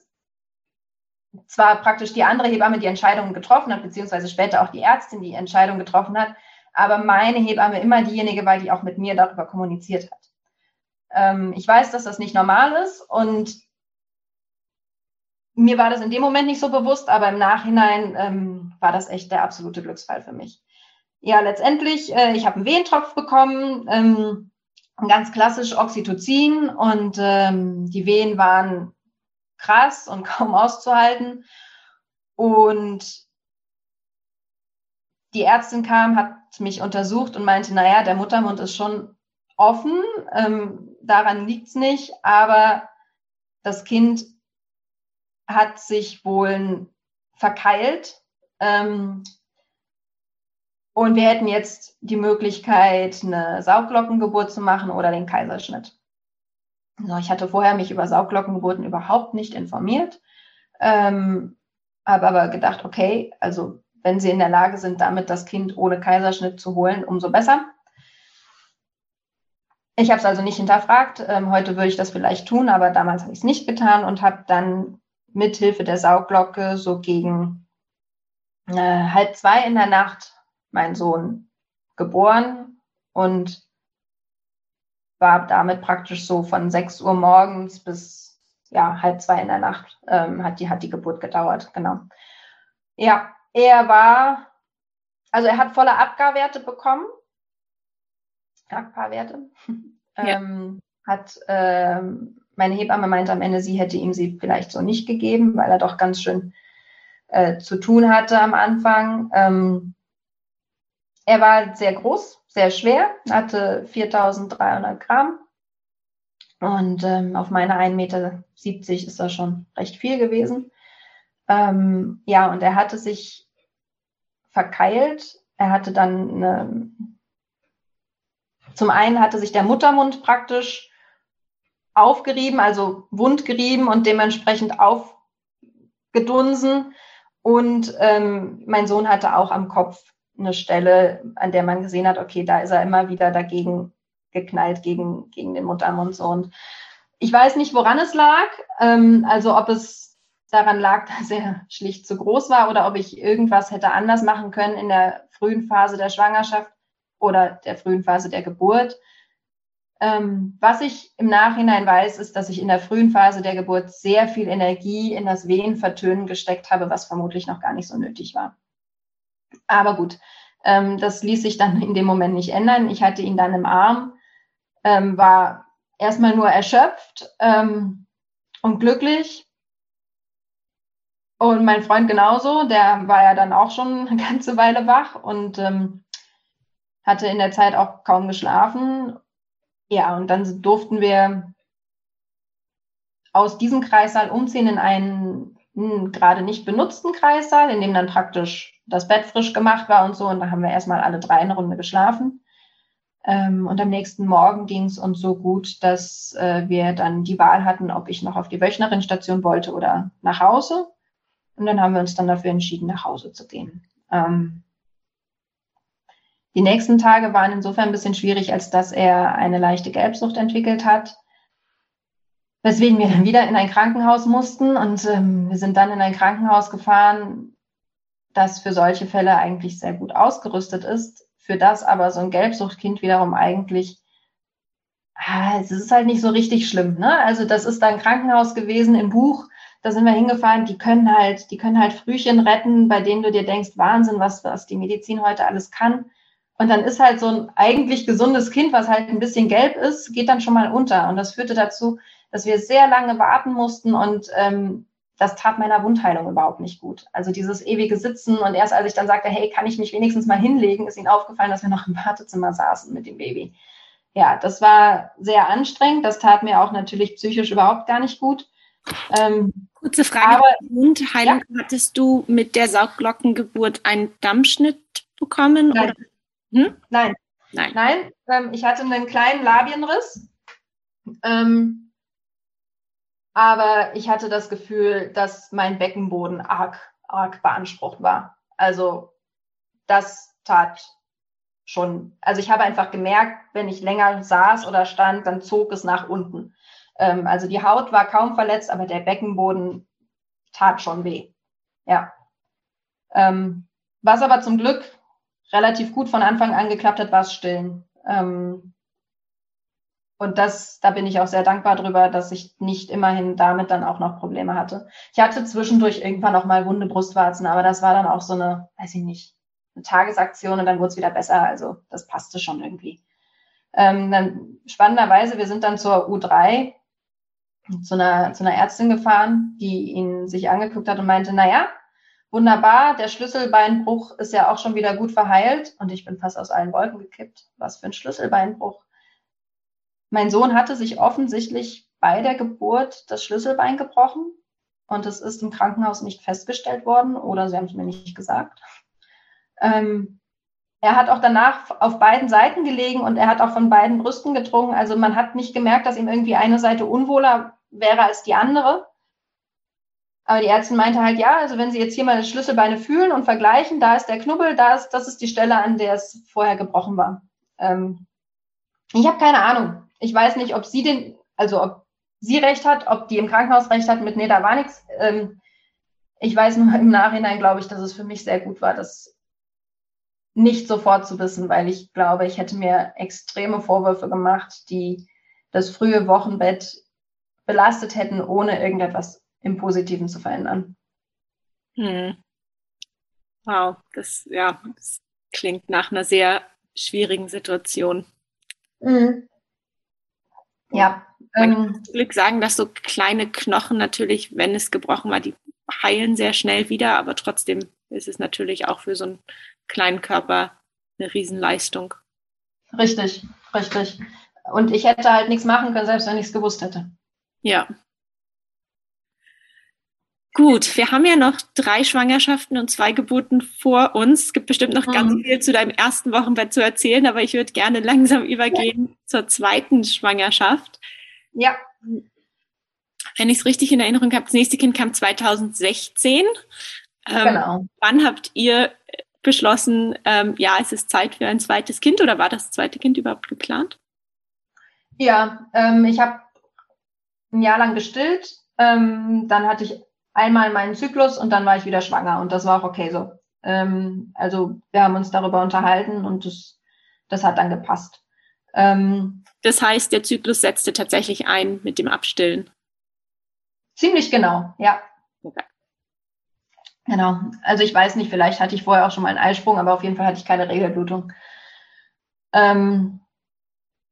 [SPEAKER 2] zwar praktisch die andere Hebamme die Entscheidung getroffen hat, beziehungsweise später auch die Ärztin die Entscheidung getroffen hat, aber meine Hebamme immer diejenige war, die auch mit mir darüber kommuniziert hat. Ähm, ich weiß, dass das nicht normal ist und mir war das in dem Moment nicht so bewusst, aber im Nachhinein ähm, war das echt der absolute Glücksfall für mich. Ja, letztendlich, äh, ich habe einen Wehentropf bekommen. Ähm, ganz klassisch Oxytocin und ähm, die Wehen waren krass und <laughs> kaum auszuhalten. Und die Ärztin kam, hat mich untersucht und meinte, naja, der Muttermund ist schon offen, ähm, daran liegt's nicht, aber das Kind hat sich wohl verkeilt. Ähm, und wir hätten jetzt die Möglichkeit, eine Sauglockengeburt zu machen oder den Kaiserschnitt. So, ich hatte vorher mich über Sauglockengeburten überhaupt nicht informiert, ähm, habe aber gedacht, okay, also wenn Sie in der Lage sind, damit das Kind ohne Kaiserschnitt zu holen, umso besser. Ich habe es also nicht hinterfragt. Ähm, heute würde ich das vielleicht tun, aber damals habe ich es nicht getan und habe dann mithilfe der Sauglocke so gegen äh, halb zwei in der Nacht mein Sohn geboren und war damit praktisch so von 6 Uhr morgens bis ja, halb zwei in der Nacht ähm, hat, die, hat die Geburt gedauert, genau. Ja, er war, also er hat volle Abgarwerte bekommen. Abgarwerte. Ja. ähm, hat, ähm, meine Hebamme meinte am Ende, sie hätte ihm sie vielleicht so nicht gegeben, weil er doch ganz schön äh, zu tun hatte am Anfang. Ähm, er war sehr groß, sehr schwer, hatte 4300 Gramm. Und ähm, auf meine 1,70 Meter ist das schon recht viel gewesen. Ähm, ja, und er hatte sich verkeilt. Er hatte dann eine, zum einen hatte sich der Muttermund praktisch aufgerieben, also wundgerieben und dementsprechend aufgedunsen. Und ähm, mein Sohn hatte auch am Kopf eine Stelle, an der man gesehen hat, okay, da ist er immer wieder dagegen geknallt, gegen, gegen den Muttermund so. Und ich weiß nicht, woran es lag. Ähm, also ob es daran lag, <laughs> dass er schlicht zu groß war oder ob ich irgendwas hätte anders machen können in der frühen Phase der Schwangerschaft oder der frühen Phase der Geburt. Ähm, was ich im Nachhinein weiß, ist, dass ich in der frühen Phase der Geburt sehr viel Energie in das Wehenvertönen gesteckt habe, was vermutlich noch gar nicht so nötig war. Aber gut, ähm, das ließ sich dann in dem Moment nicht ändern. Ich hatte ihn dann im Arm, ähm, war erstmal nur erschöpft ähm, und glücklich. Und mein Freund genauso, der war ja dann auch schon <laughs> eine ganze Weile wach und ähm, hatte in der Zeit auch kaum geschlafen. Ja, und dann durften wir aus diesem Kreissaal umziehen in einen gerade nicht benutzten Kreissaal, in dem dann praktisch das Bett frisch gemacht war und so. Und da haben wir erstmal alle drei eine Runde geschlafen. Ähm, und am nächsten Morgen ging es uns so gut, dass äh, wir dann die Wahl hatten, ob ich noch auf die Wöchnerinstation wollte oder nach Hause. Und dann haben wir uns dann dafür entschieden, nach Hause zu gehen. Ähm, die nächsten Tage waren insofern ein bisschen schwierig, als dass er eine leichte Gelbsucht entwickelt hat, weswegen wir dann wieder in ein Krankenhaus mussten. Und ähm, wir sind dann in ein Krankenhaus gefahren, das für solche Fälle eigentlich sehr gut ausgerüstet ist, für das aber so ein Gelbsuchtkind wiederum eigentlich, ah, es ist halt nicht so richtig schlimm. Ne? Also das ist ein Krankenhaus gewesen im Buch, da sind wir hingefahren, die können halt, die können halt Frühchen retten, bei denen du dir denkst, Wahnsinn, was, was die Medizin heute alles kann. Und dann ist halt so ein eigentlich gesundes Kind, was halt ein bisschen gelb ist, geht dann schon mal unter. Und das führte dazu, dass wir sehr lange warten mussten und ähm, das tat meiner Wundheilung überhaupt nicht gut. Also dieses ewige Sitzen und erst als ich dann sagte, hey, kann ich mich wenigstens mal hinlegen, ist ihnen aufgefallen, dass wir noch im Wartezimmer saßen mit dem Baby. Ja, das war sehr anstrengend. Das tat mir auch natürlich psychisch überhaupt gar nicht gut.
[SPEAKER 1] Ähm, Kurze Frage. Aber, Wundheilung, ja? hattest du mit der Sauglockengeburt einen Dammschnitt bekommen?
[SPEAKER 2] Nein. Hm? Nein. Nein. Nein. Ähm, ich hatte einen kleinen Labienriss. Ähm, aber ich hatte das Gefühl, dass mein Beckenboden arg, arg beansprucht war. Also das tat schon. Also ich habe einfach gemerkt, wenn ich länger saß oder stand, dann zog es nach unten. Ähm, also die Haut war kaum verletzt, aber der Beckenboden tat schon weh. Ja. Ähm, was aber zum Glück relativ gut von Anfang an geklappt hat, war es Stillen. Ähm, und das, da bin ich auch sehr dankbar drüber, dass ich nicht immerhin damit dann auch noch Probleme hatte. Ich hatte zwischendurch irgendwann auch mal wunde Brustwarzen, aber das war dann auch so eine, weiß ich nicht, eine Tagesaktion und dann wurde es wieder besser. Also das passte schon irgendwie. Ähm, dann spannenderweise, wir sind dann zur U3 zu einer, zu einer Ärztin gefahren, die ihn sich angeguckt hat und meinte, na ja, wunderbar, der Schlüsselbeinbruch ist ja auch schon wieder gut verheilt und ich bin fast aus allen Wolken gekippt. Was für ein Schlüsselbeinbruch. Mein Sohn hatte sich offensichtlich bei der Geburt das Schlüsselbein gebrochen und es ist im Krankenhaus nicht festgestellt worden oder sie haben es mir nicht gesagt. Ähm, er hat auch danach auf beiden Seiten gelegen und er hat auch von beiden Brüsten gedrungen. Also man hat nicht gemerkt, dass ihm irgendwie eine Seite unwohler wäre als die andere. Aber die Ärztin meinte halt, ja, also wenn Sie jetzt hier mal das Schlüsselbeine fühlen und vergleichen, da ist der Knubbel, da ist, das ist die Stelle, an der es vorher gebrochen war. Ähm, ich habe keine Ahnung. Ich weiß nicht, ob sie den, also ob sie recht hat, ob die im Krankenhaus recht hat mit, nee, da war nichts. Ähm, ich weiß nur im Nachhinein, glaube ich, dass es für mich sehr gut war, das nicht sofort zu wissen, weil ich glaube, ich hätte mir extreme Vorwürfe gemacht, die das frühe Wochenbett belastet hätten, ohne irgendetwas im Positiven zu verändern.
[SPEAKER 1] Hm. Wow, das, ja, das klingt nach einer sehr schwierigen Situation. Mhm.
[SPEAKER 2] Ja.
[SPEAKER 1] Man ähm, kann zum Glück sagen, dass so kleine Knochen natürlich, wenn es gebrochen war, die heilen sehr schnell wieder, aber trotzdem ist es natürlich auch für so einen kleinen Körper eine Riesenleistung.
[SPEAKER 2] Richtig, richtig. Und ich hätte halt nichts machen können, selbst wenn ich es gewusst hätte.
[SPEAKER 1] Ja. Gut, wir haben ja noch drei Schwangerschaften und zwei Geburten vor uns. Es gibt bestimmt noch mhm. ganz viel zu deinem ersten Wochenbett zu erzählen, aber ich würde gerne langsam übergehen ja. zur zweiten Schwangerschaft.
[SPEAKER 2] Ja.
[SPEAKER 1] Wenn ich es richtig in Erinnerung habe, das nächste Kind kam 2016. Ähm, genau. Wann habt ihr beschlossen, ähm, ja, es ist Zeit für ein zweites Kind oder war das zweite Kind überhaupt geplant?
[SPEAKER 2] Ja, ähm, ich habe ein Jahr lang gestillt. Ähm, dann hatte ich einmal meinen Zyklus und dann war ich wieder schwanger und das war auch okay so. Ähm, also wir haben uns darüber unterhalten und das, das hat dann gepasst.
[SPEAKER 1] Ähm, das heißt, der Zyklus setzte tatsächlich ein mit dem Abstillen.
[SPEAKER 2] Ziemlich genau, ja. Okay. Genau. Also ich weiß nicht, vielleicht hatte ich vorher auch schon mal einen Eisprung, aber auf jeden Fall hatte ich keine Regelblutung. Ähm,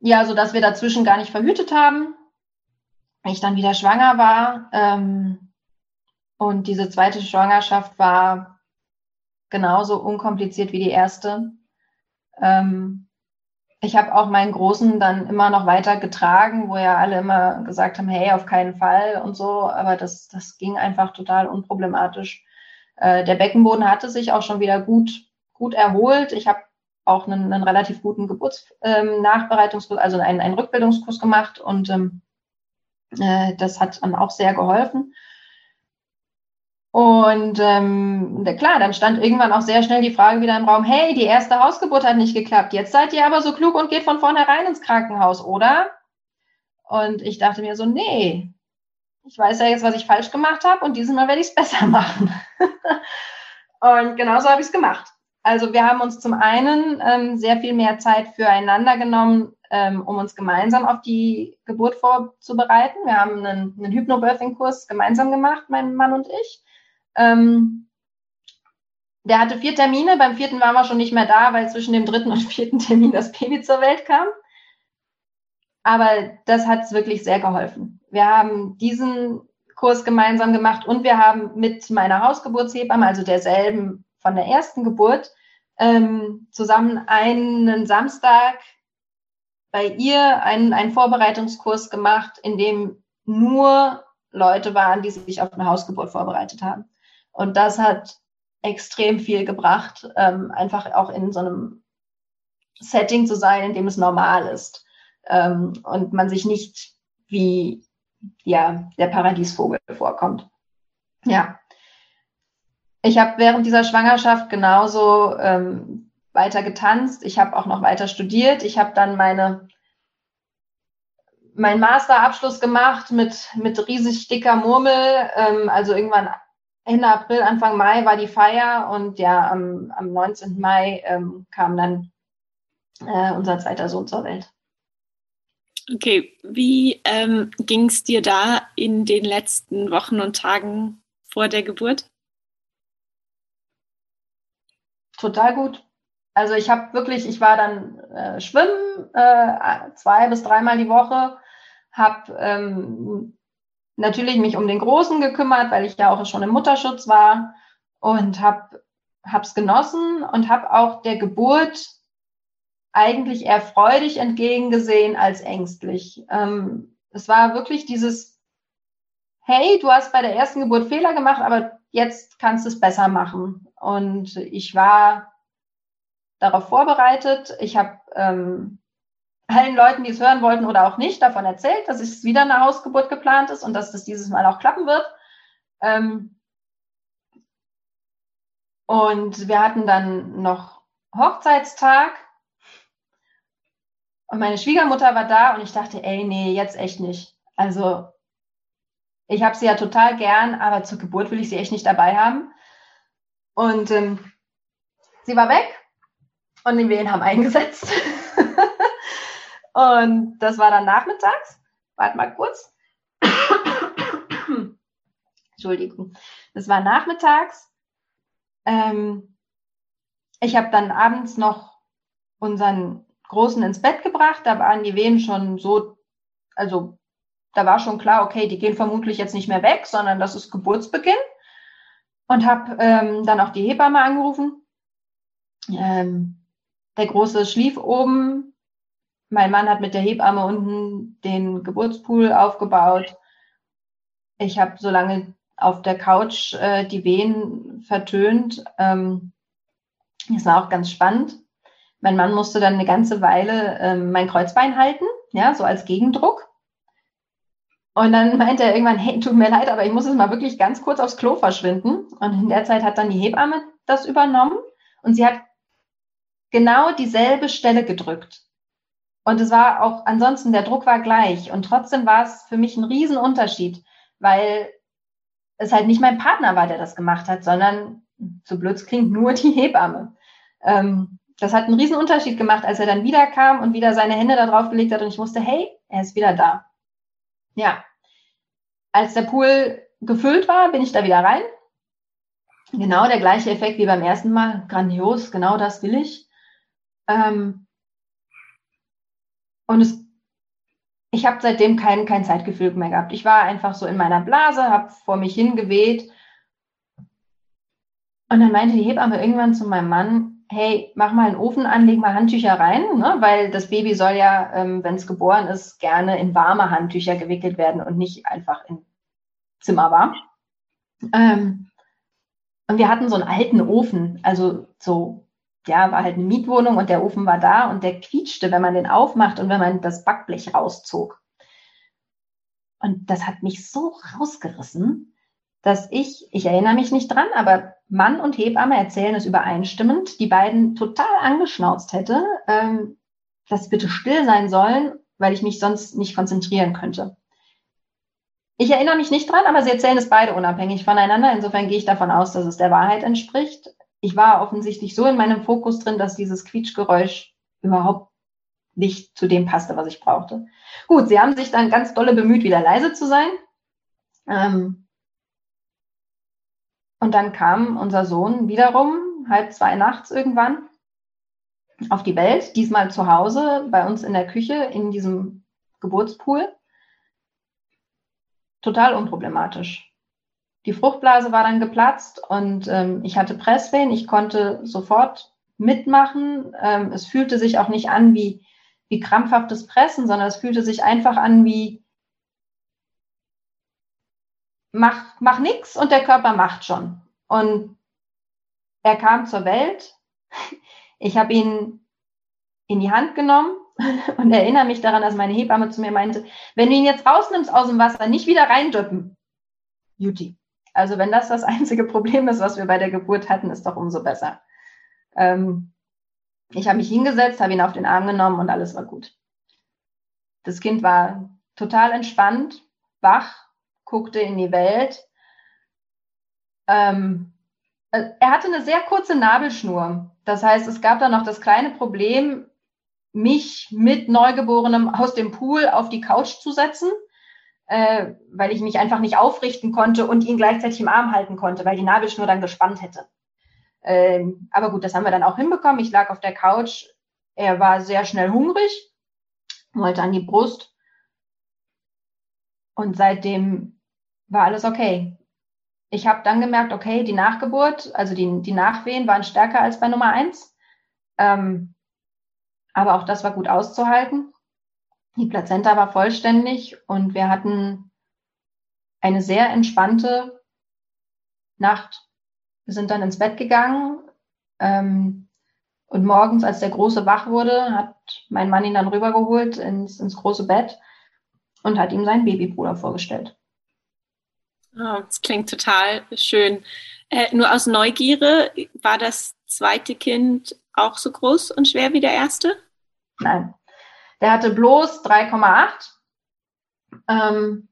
[SPEAKER 2] ja, so dass wir dazwischen gar nicht verhütet haben. Ich dann wieder schwanger war. Ähm, und diese zweite Schwangerschaft war genauso unkompliziert wie die erste. Ähm, ich habe auch meinen Großen dann immer noch weiter getragen, wo ja alle immer gesagt haben, hey, auf keinen Fall und so. Aber das, das ging einfach total unproblematisch. Äh, der Beckenboden hatte sich auch schon wieder gut, gut erholt. Ich habe auch einen, einen, relativ guten Geburtsnachbereitungskurs, ähm, also einen, einen Rückbildungskurs gemacht und ähm, äh, das hat dann auch sehr geholfen. Und ähm, klar, dann stand irgendwann auch sehr schnell die Frage wieder im Raum, hey, die erste Hausgeburt hat nicht geklappt, jetzt seid ihr aber so klug und geht von vornherein ins Krankenhaus, oder? Und ich dachte mir so, nee, ich weiß ja jetzt, was ich falsch gemacht habe und dieses Mal werde ich es besser <laughs> machen. und genauso habe ich es gemacht. Also wir haben uns zum einen ähm, sehr viel mehr Zeit füreinander genommen, ähm, um uns gemeinsam auf die Geburt vorzubereiten. Wir haben einen, einen Hypnobirthing-Kurs gemeinsam gemacht, mein Mann und ich. Ähm, der hatte vier Termine, beim vierten waren wir schon nicht mehr da, weil zwischen dem dritten und <laughs> vierten Termin das Baby zur Welt kam. Aber das hat wirklich sehr geholfen. Wir haben diesen Kurs gemeinsam gemacht und wir haben mit meiner Hausgeburtshebamme, also derselben von der ersten Geburt, ähm, zusammen einen Samstag bei ihr einen, einen Vorbereitungskurs gemacht, in dem nur Leute waren, die sich auf eine Hausgeburt vorbereitet haben. Und das hat extrem viel gebracht, ähm, einfach auch in so einem Setting zu sein, in dem es normal ist ähm, und man sich nicht wie ja, der Paradiesvogel vorkommt. Ja. Ich habe während dieser Schwangerschaft genauso ähm, weiter getanzt. Ich habe auch noch weiter studiert. Ich habe dann meine meinen Masterabschluss gemacht mit, mit riesig dicker Murmel. Ähm, also irgendwann Ende April, Anfang Mai war die Feier und ja, am, am 19. Mai ähm, kam dann äh, unser zweiter Sohn zur Welt.
[SPEAKER 1] Okay, wie ähm, ging es dir da in den letzten Wochen und Tagen vor der Geburt?
[SPEAKER 2] Total gut. Also ich habe wirklich, ich war dann äh, schwimmen äh, zwei bis dreimal die Woche, habe ähm, natürlich mich um den Großen gekümmert, weil ich ja auch schon im Mutterschutz war und habe es genossen und habe auch der Geburt eigentlich eher freudig entgegengesehen als ängstlich. Ähm, es war wirklich dieses, hey, du hast bei der ersten Geburt Fehler gemacht, aber jetzt kannst du es besser machen. Und ich war darauf vorbereitet. Ich habe ähm, allen Leuten, die es hören wollten oder auch nicht, davon erzählt, dass es wieder eine Hausgeburt geplant ist und dass das dieses Mal auch klappen wird. Ähm, und wir hatten dann noch Hochzeitstag und meine Schwiegermutter war da und ich dachte, ey, nee, jetzt echt nicht. Also ich habe sie ja total gern, aber zur Geburt will ich sie echt nicht dabei haben. Und ähm, sie war weg und Wehen haben eingesetzt. <laughs> und das war dann nachmittags. Warte mal kurz. Entschuldigung. Das war nachmittags. Ähm, ich habe dann abends noch unseren Großen ins Bett gebracht. Da waren die Wehen schon so, also da war schon klar, okay, die gehen vermutlich jetzt nicht mehr weg, sondern das ist Geburtsbeginn. Und habe ähm, dann auch die Hebamme angerufen. Ähm, der Große schlief oben. Mein Mann hat mit der Hebamme unten den Geburtspool aufgebaut. Ich habe so lange auf der Couch äh, die Wehen vertönt. Ähm, das war auch ganz spannend. Mein Mann musste dann eine ganze Weile ähm, mein Kreuzbein halten, ja, so als Gegendruck. Und dann meinte er irgendwann, hey, tut mir leid, aber ich muss jetzt mal wirklich ganz kurz aufs Klo verschwinden. Und in der Zeit hat dann die Hebamme das übernommen und sie hat genau dieselbe Stelle gedrückt. Und es war auch, ansonsten, der Druck war gleich. Und trotzdem war es für mich ein Riesenunterschied, weil es halt nicht mein Partner war, der das gemacht hat, sondern, so blöd es klingt, nur die Hebamme. Ähm, das hat einen Riesenunterschied gemacht, als er dann wieder kam und wieder seine Hände da drauf gelegt hat und ich wusste, hey, er ist wieder da. Ja, als der Pool gefüllt war, bin ich da wieder rein. Genau der gleiche Effekt wie beim ersten Mal. Grandios, genau das will ich. Ähm, und es, ich habe seitdem kein, kein Zeitgefühl mehr gehabt. Ich war einfach so in meiner Blase, habe vor mich hingeweht. Und dann meinte die Hebamme irgendwann zu meinem Mann, hey, mach mal einen Ofen an, leg mal Handtücher rein, ne? weil das Baby soll ja, ähm, wenn es geboren ist, gerne in warme Handtücher gewickelt werden und nicht einfach in Zimmer war. Ähm, und wir hatten so einen alten Ofen, also so, ja, war halt eine Mietwohnung und der Ofen war da und der quietschte, wenn man den aufmacht und wenn man das Backblech rauszog. Und das hat mich so rausgerissen, dass ich, ich erinnere mich nicht dran, aber Mann und Hebamme erzählen es übereinstimmend, die beiden total angeschnauzt hätte, ähm, dass bitte still sein sollen, weil ich mich sonst nicht konzentrieren könnte. Ich erinnere mich nicht dran, aber sie erzählen es beide unabhängig voneinander. Insofern gehe ich davon aus, dass es der Wahrheit entspricht. Ich war offensichtlich so in meinem Fokus drin, dass dieses Quietschgeräusch überhaupt nicht zu dem passte, was ich brauchte. Gut, sie haben sich dann ganz dolle bemüht, wieder leise zu sein. Ähm, und dann kam unser Sohn wiederum, halb zwei nachts irgendwann, auf die Welt, diesmal zu Hause, bei uns in der Küche, in diesem Geburtspool. Total unproblematisch. Die Fruchtblase war dann geplatzt und ähm, ich hatte Presswehen. Ich konnte sofort mitmachen. Ähm, es fühlte sich auch nicht an wie, wie krampfhaftes Pressen, sondern es fühlte sich einfach an wie mach, mach nix und der Körper macht schon. Und er kam zur Welt. Ich habe ihn in die Hand genommen <laughs> und erinnere mich daran, dass meine Hebamme zu mir meinte, wenn du ihn jetzt rausnimmst aus dem Wasser, nicht wieder reindüppen. Juti. Also wenn das das <laughs> einzige Problem ist, was wir bei der Geburt hatten, ist doch umso besser. Ähm, ich habe mich hingesetzt, habe ihn auf den Arm genommen und alles war gut. Das Kind war total entspannt, wach, guckte in die Welt. Ähm, äh, er hatte eine sehr kurze Nabelschnur. Das heißt, es gab da noch das kleine Problem, mich mit Neugeborenem aus dem Pool auf die Couch zu setzen, äh, weil ich mich einfach nicht aufrichten konnte und ihn gleichzeitig im Arm halten konnte, weil die Nabelschnur dann gespannt hätte. Ähm, aber gut, das haben wir dann auch hinbekommen. Ich lag auf der Couch. Er war sehr schnell hungrig, wollte an die Brust. Und seitdem war alles okay. Ich habe dann gemerkt, okay, die Nachgeburt, also die, die Nachwehen waren stärker als bei Nummer eins. Ähm, aber auch das war gut auszuhalten. Die Plazenta war vollständig und wir hatten eine sehr entspannte Nacht. Wir sind dann ins Bett gegangen ähm, und morgens, als der Große wach wurde, hat mein Mann ihn dann rübergeholt ins, ins große Bett und hat ihm seinen Babybruder vorgestellt.
[SPEAKER 1] Oh, das klingt total schön. Äh, nur aus Neugierde, war das zweite Kind auch so groß und schwer wie der erste?
[SPEAKER 2] Nein. Der hatte bloß 3,8. Ähm,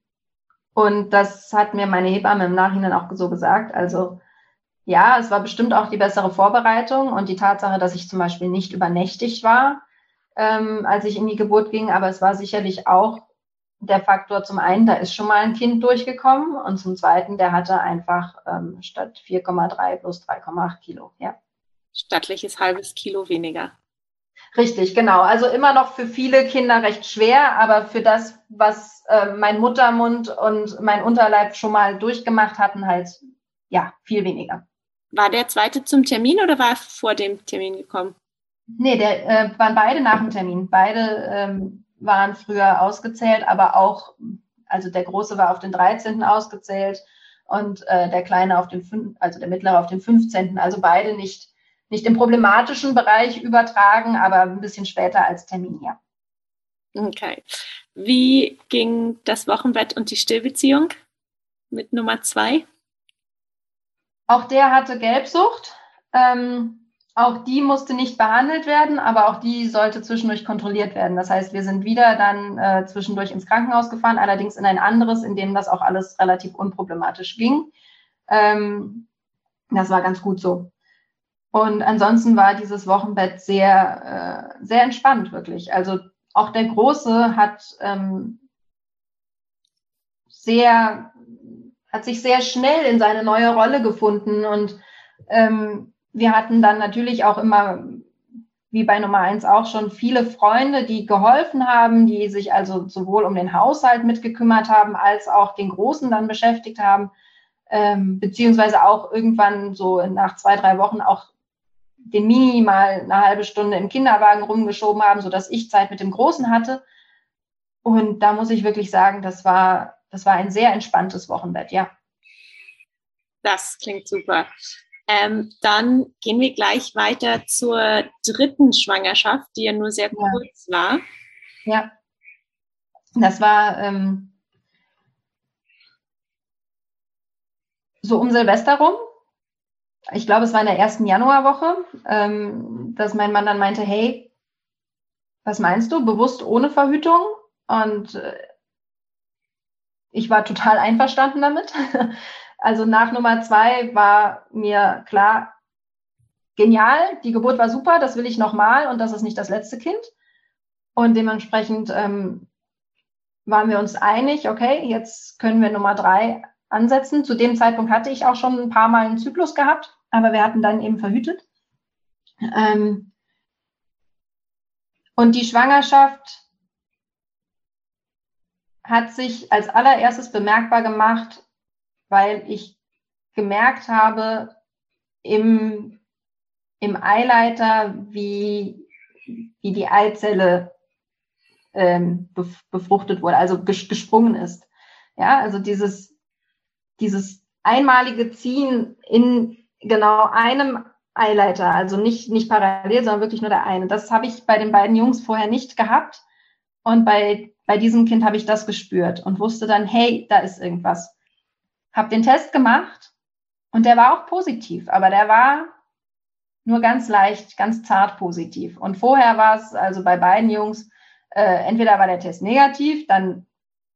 [SPEAKER 2] und das hat mir meine Hebamme im Nachhinein auch so gesagt. Also ja, es war bestimmt auch die bessere Vorbereitung und die Tatsache, dass ich zum Beispiel nicht übernächtig war, ähm, als ich in die Geburt ging. Aber es war sicherlich auch der Faktor zum einen, da ist schon mal ein Kind durchgekommen und zum zweiten, der hatte einfach ähm, statt 4,3 plus 3,8 Kilo. Ja.
[SPEAKER 1] Stattliches halbes Kilo weniger.
[SPEAKER 2] Richtig, genau. Also immer noch für viele Kinder recht schwer, aber für das, was äh, mein Muttermund und mein Unterleib schon mal durchgemacht hatten, halt ja viel weniger.
[SPEAKER 1] War der zweite zum Termin oder war er vor dem Termin gekommen?
[SPEAKER 2] Nee, der äh, waren beide nach dem Termin. Beide ähm, waren früher ausgezählt, aber auch, also der Große war auf den 13. ausgezählt und äh, der Kleine auf den, also der Mittlere auf den 15. Also beide nicht nicht im problematischen Bereich übertragen, aber ein bisschen später als Termin, ja.
[SPEAKER 1] Okay. Wie ging das Wochenbett und die Stillbeziehung mit Nummer zwei?
[SPEAKER 2] Auch der hatte Gelbsucht. Ähm, auch die musste nicht behandelt werden, aber auch die sollte zwischendurch kontrolliert werden. Das heißt, wir sind wieder dann äh, zwischendurch ins Krankenhaus gefahren, allerdings in ein anderes, in dem das auch alles relativ unproblematisch ging. Ähm, das war ganz gut so. Und ansonsten war dieses Wochenbett sehr, äh, sehr entspannt, wirklich. Also auch der Große hat ähm, sehr, hat sich sehr schnell in seine neue Rolle gefunden und ähm, wir hatten dann natürlich auch immer, wie bei Nummer eins auch schon, viele Freunde, die geholfen haben, die sich also sowohl um den Haushalt mitgekümmert haben, als auch den Großen dann beschäftigt haben, ähm, beziehungsweise auch irgendwann so nach zwei, drei Wochen auch den Mini mal eine halbe Stunde im Kinderwagen rumgeschoben haben, sodass ich Zeit mit dem Großen hatte. Und da muss ich wirklich sagen, das war, das war ein sehr entspanntes Wochenbett, ja.
[SPEAKER 1] Das klingt super. Ähm, dann gehen wir gleich weiter zur dritten Schwangerschaft, die ja nur sehr kurz ja. war.
[SPEAKER 2] Ja. Das war ähm, so um Silvester rum ich glaube, es war in der ersten Januarwoche, ähm, dass mein Mann dann meinte, hey, was meinst du, bewusst ohne Verhütung? Und äh, ich war total einverstanden damit. <laughs> also nach Nummer zwei war mir klar, genial, die Geburt war super, das will ich nochmal und das ist nicht das letzte Kind. Und dementsprechend ähm, waren wir uns einig, okay, jetzt können wir Nummer drei ansetzen. Zu dem Zeitpunkt hatte ich auch schon ein paar Mal einen Zyklus gehabt aber wir hatten dann eben verhütet. Ähm, und die Schwangerschaft hat sich als allererstes bemerkbar gemacht, weil ich gemerkt habe im, im Eileiter, wie, wie die Eizelle ähm, befruchtet wurde, also gesprungen ist. Ja, also dieses, dieses einmalige Ziehen in genau einem Eileiter, also nicht, nicht parallel, sondern wirklich nur der eine. Das habe ich bei den beiden Jungs vorher nicht gehabt. Und bei, bei diesem Kind habe ich das gespürt und wusste dann, hey, da ist irgendwas. Hab den Test gemacht und der war auch positiv, aber der war nur ganz leicht, ganz zart positiv. Und vorher war es also bei beiden Jungs, äh, entweder war der Test negativ, dann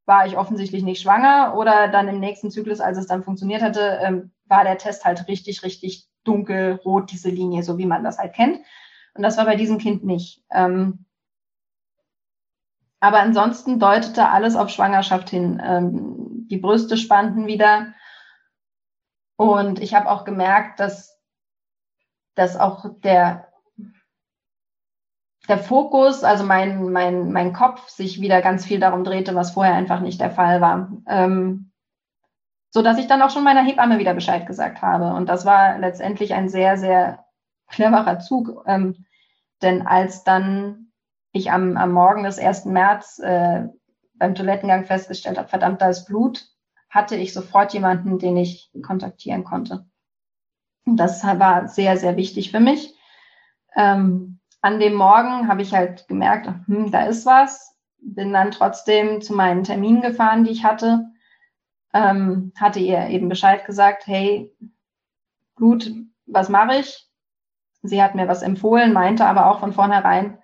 [SPEAKER 2] war ich offensichtlich nicht schwanger oder dann im nächsten Zyklus, als es dann funktioniert hatte, ähm, war der Test halt richtig, richtig dunkelrot, diese Linie, so wie man das halt kennt. Und das war bei diesem Kind nicht. Ähm, aber ansonsten deutete alles auf Schwangerschaft hin. Ähm, die Brüste spannten wieder. Und ich habe auch gemerkt, dass, dass auch der, der Fokus, also mein, mein, mein Kopf sich wieder ganz viel darum drehte, was vorher einfach nicht der Fall war. Ähm, so dass ich dann auch schon meiner Hebamme wieder Bescheid gesagt habe. Und das war letztendlich ein sehr, sehr cleverer Zug. Ähm, denn als dann ich am, am Morgen des 1. März äh, beim Toilettengang festgestellt habe, verdammt, da ist Blut, hatte ich sofort jemanden, den ich kontaktieren konnte. Und das war sehr, sehr wichtig für mich. Ähm, an dem Morgen habe ich halt gemerkt, hm, da ist was. Bin dann trotzdem zu meinen Terminen gefahren, die ich hatte ähm, hatte ihr eben Bescheid gesagt, hey, gut, was mache ich? Sie hat mir was empfohlen, meinte aber auch von vornherein,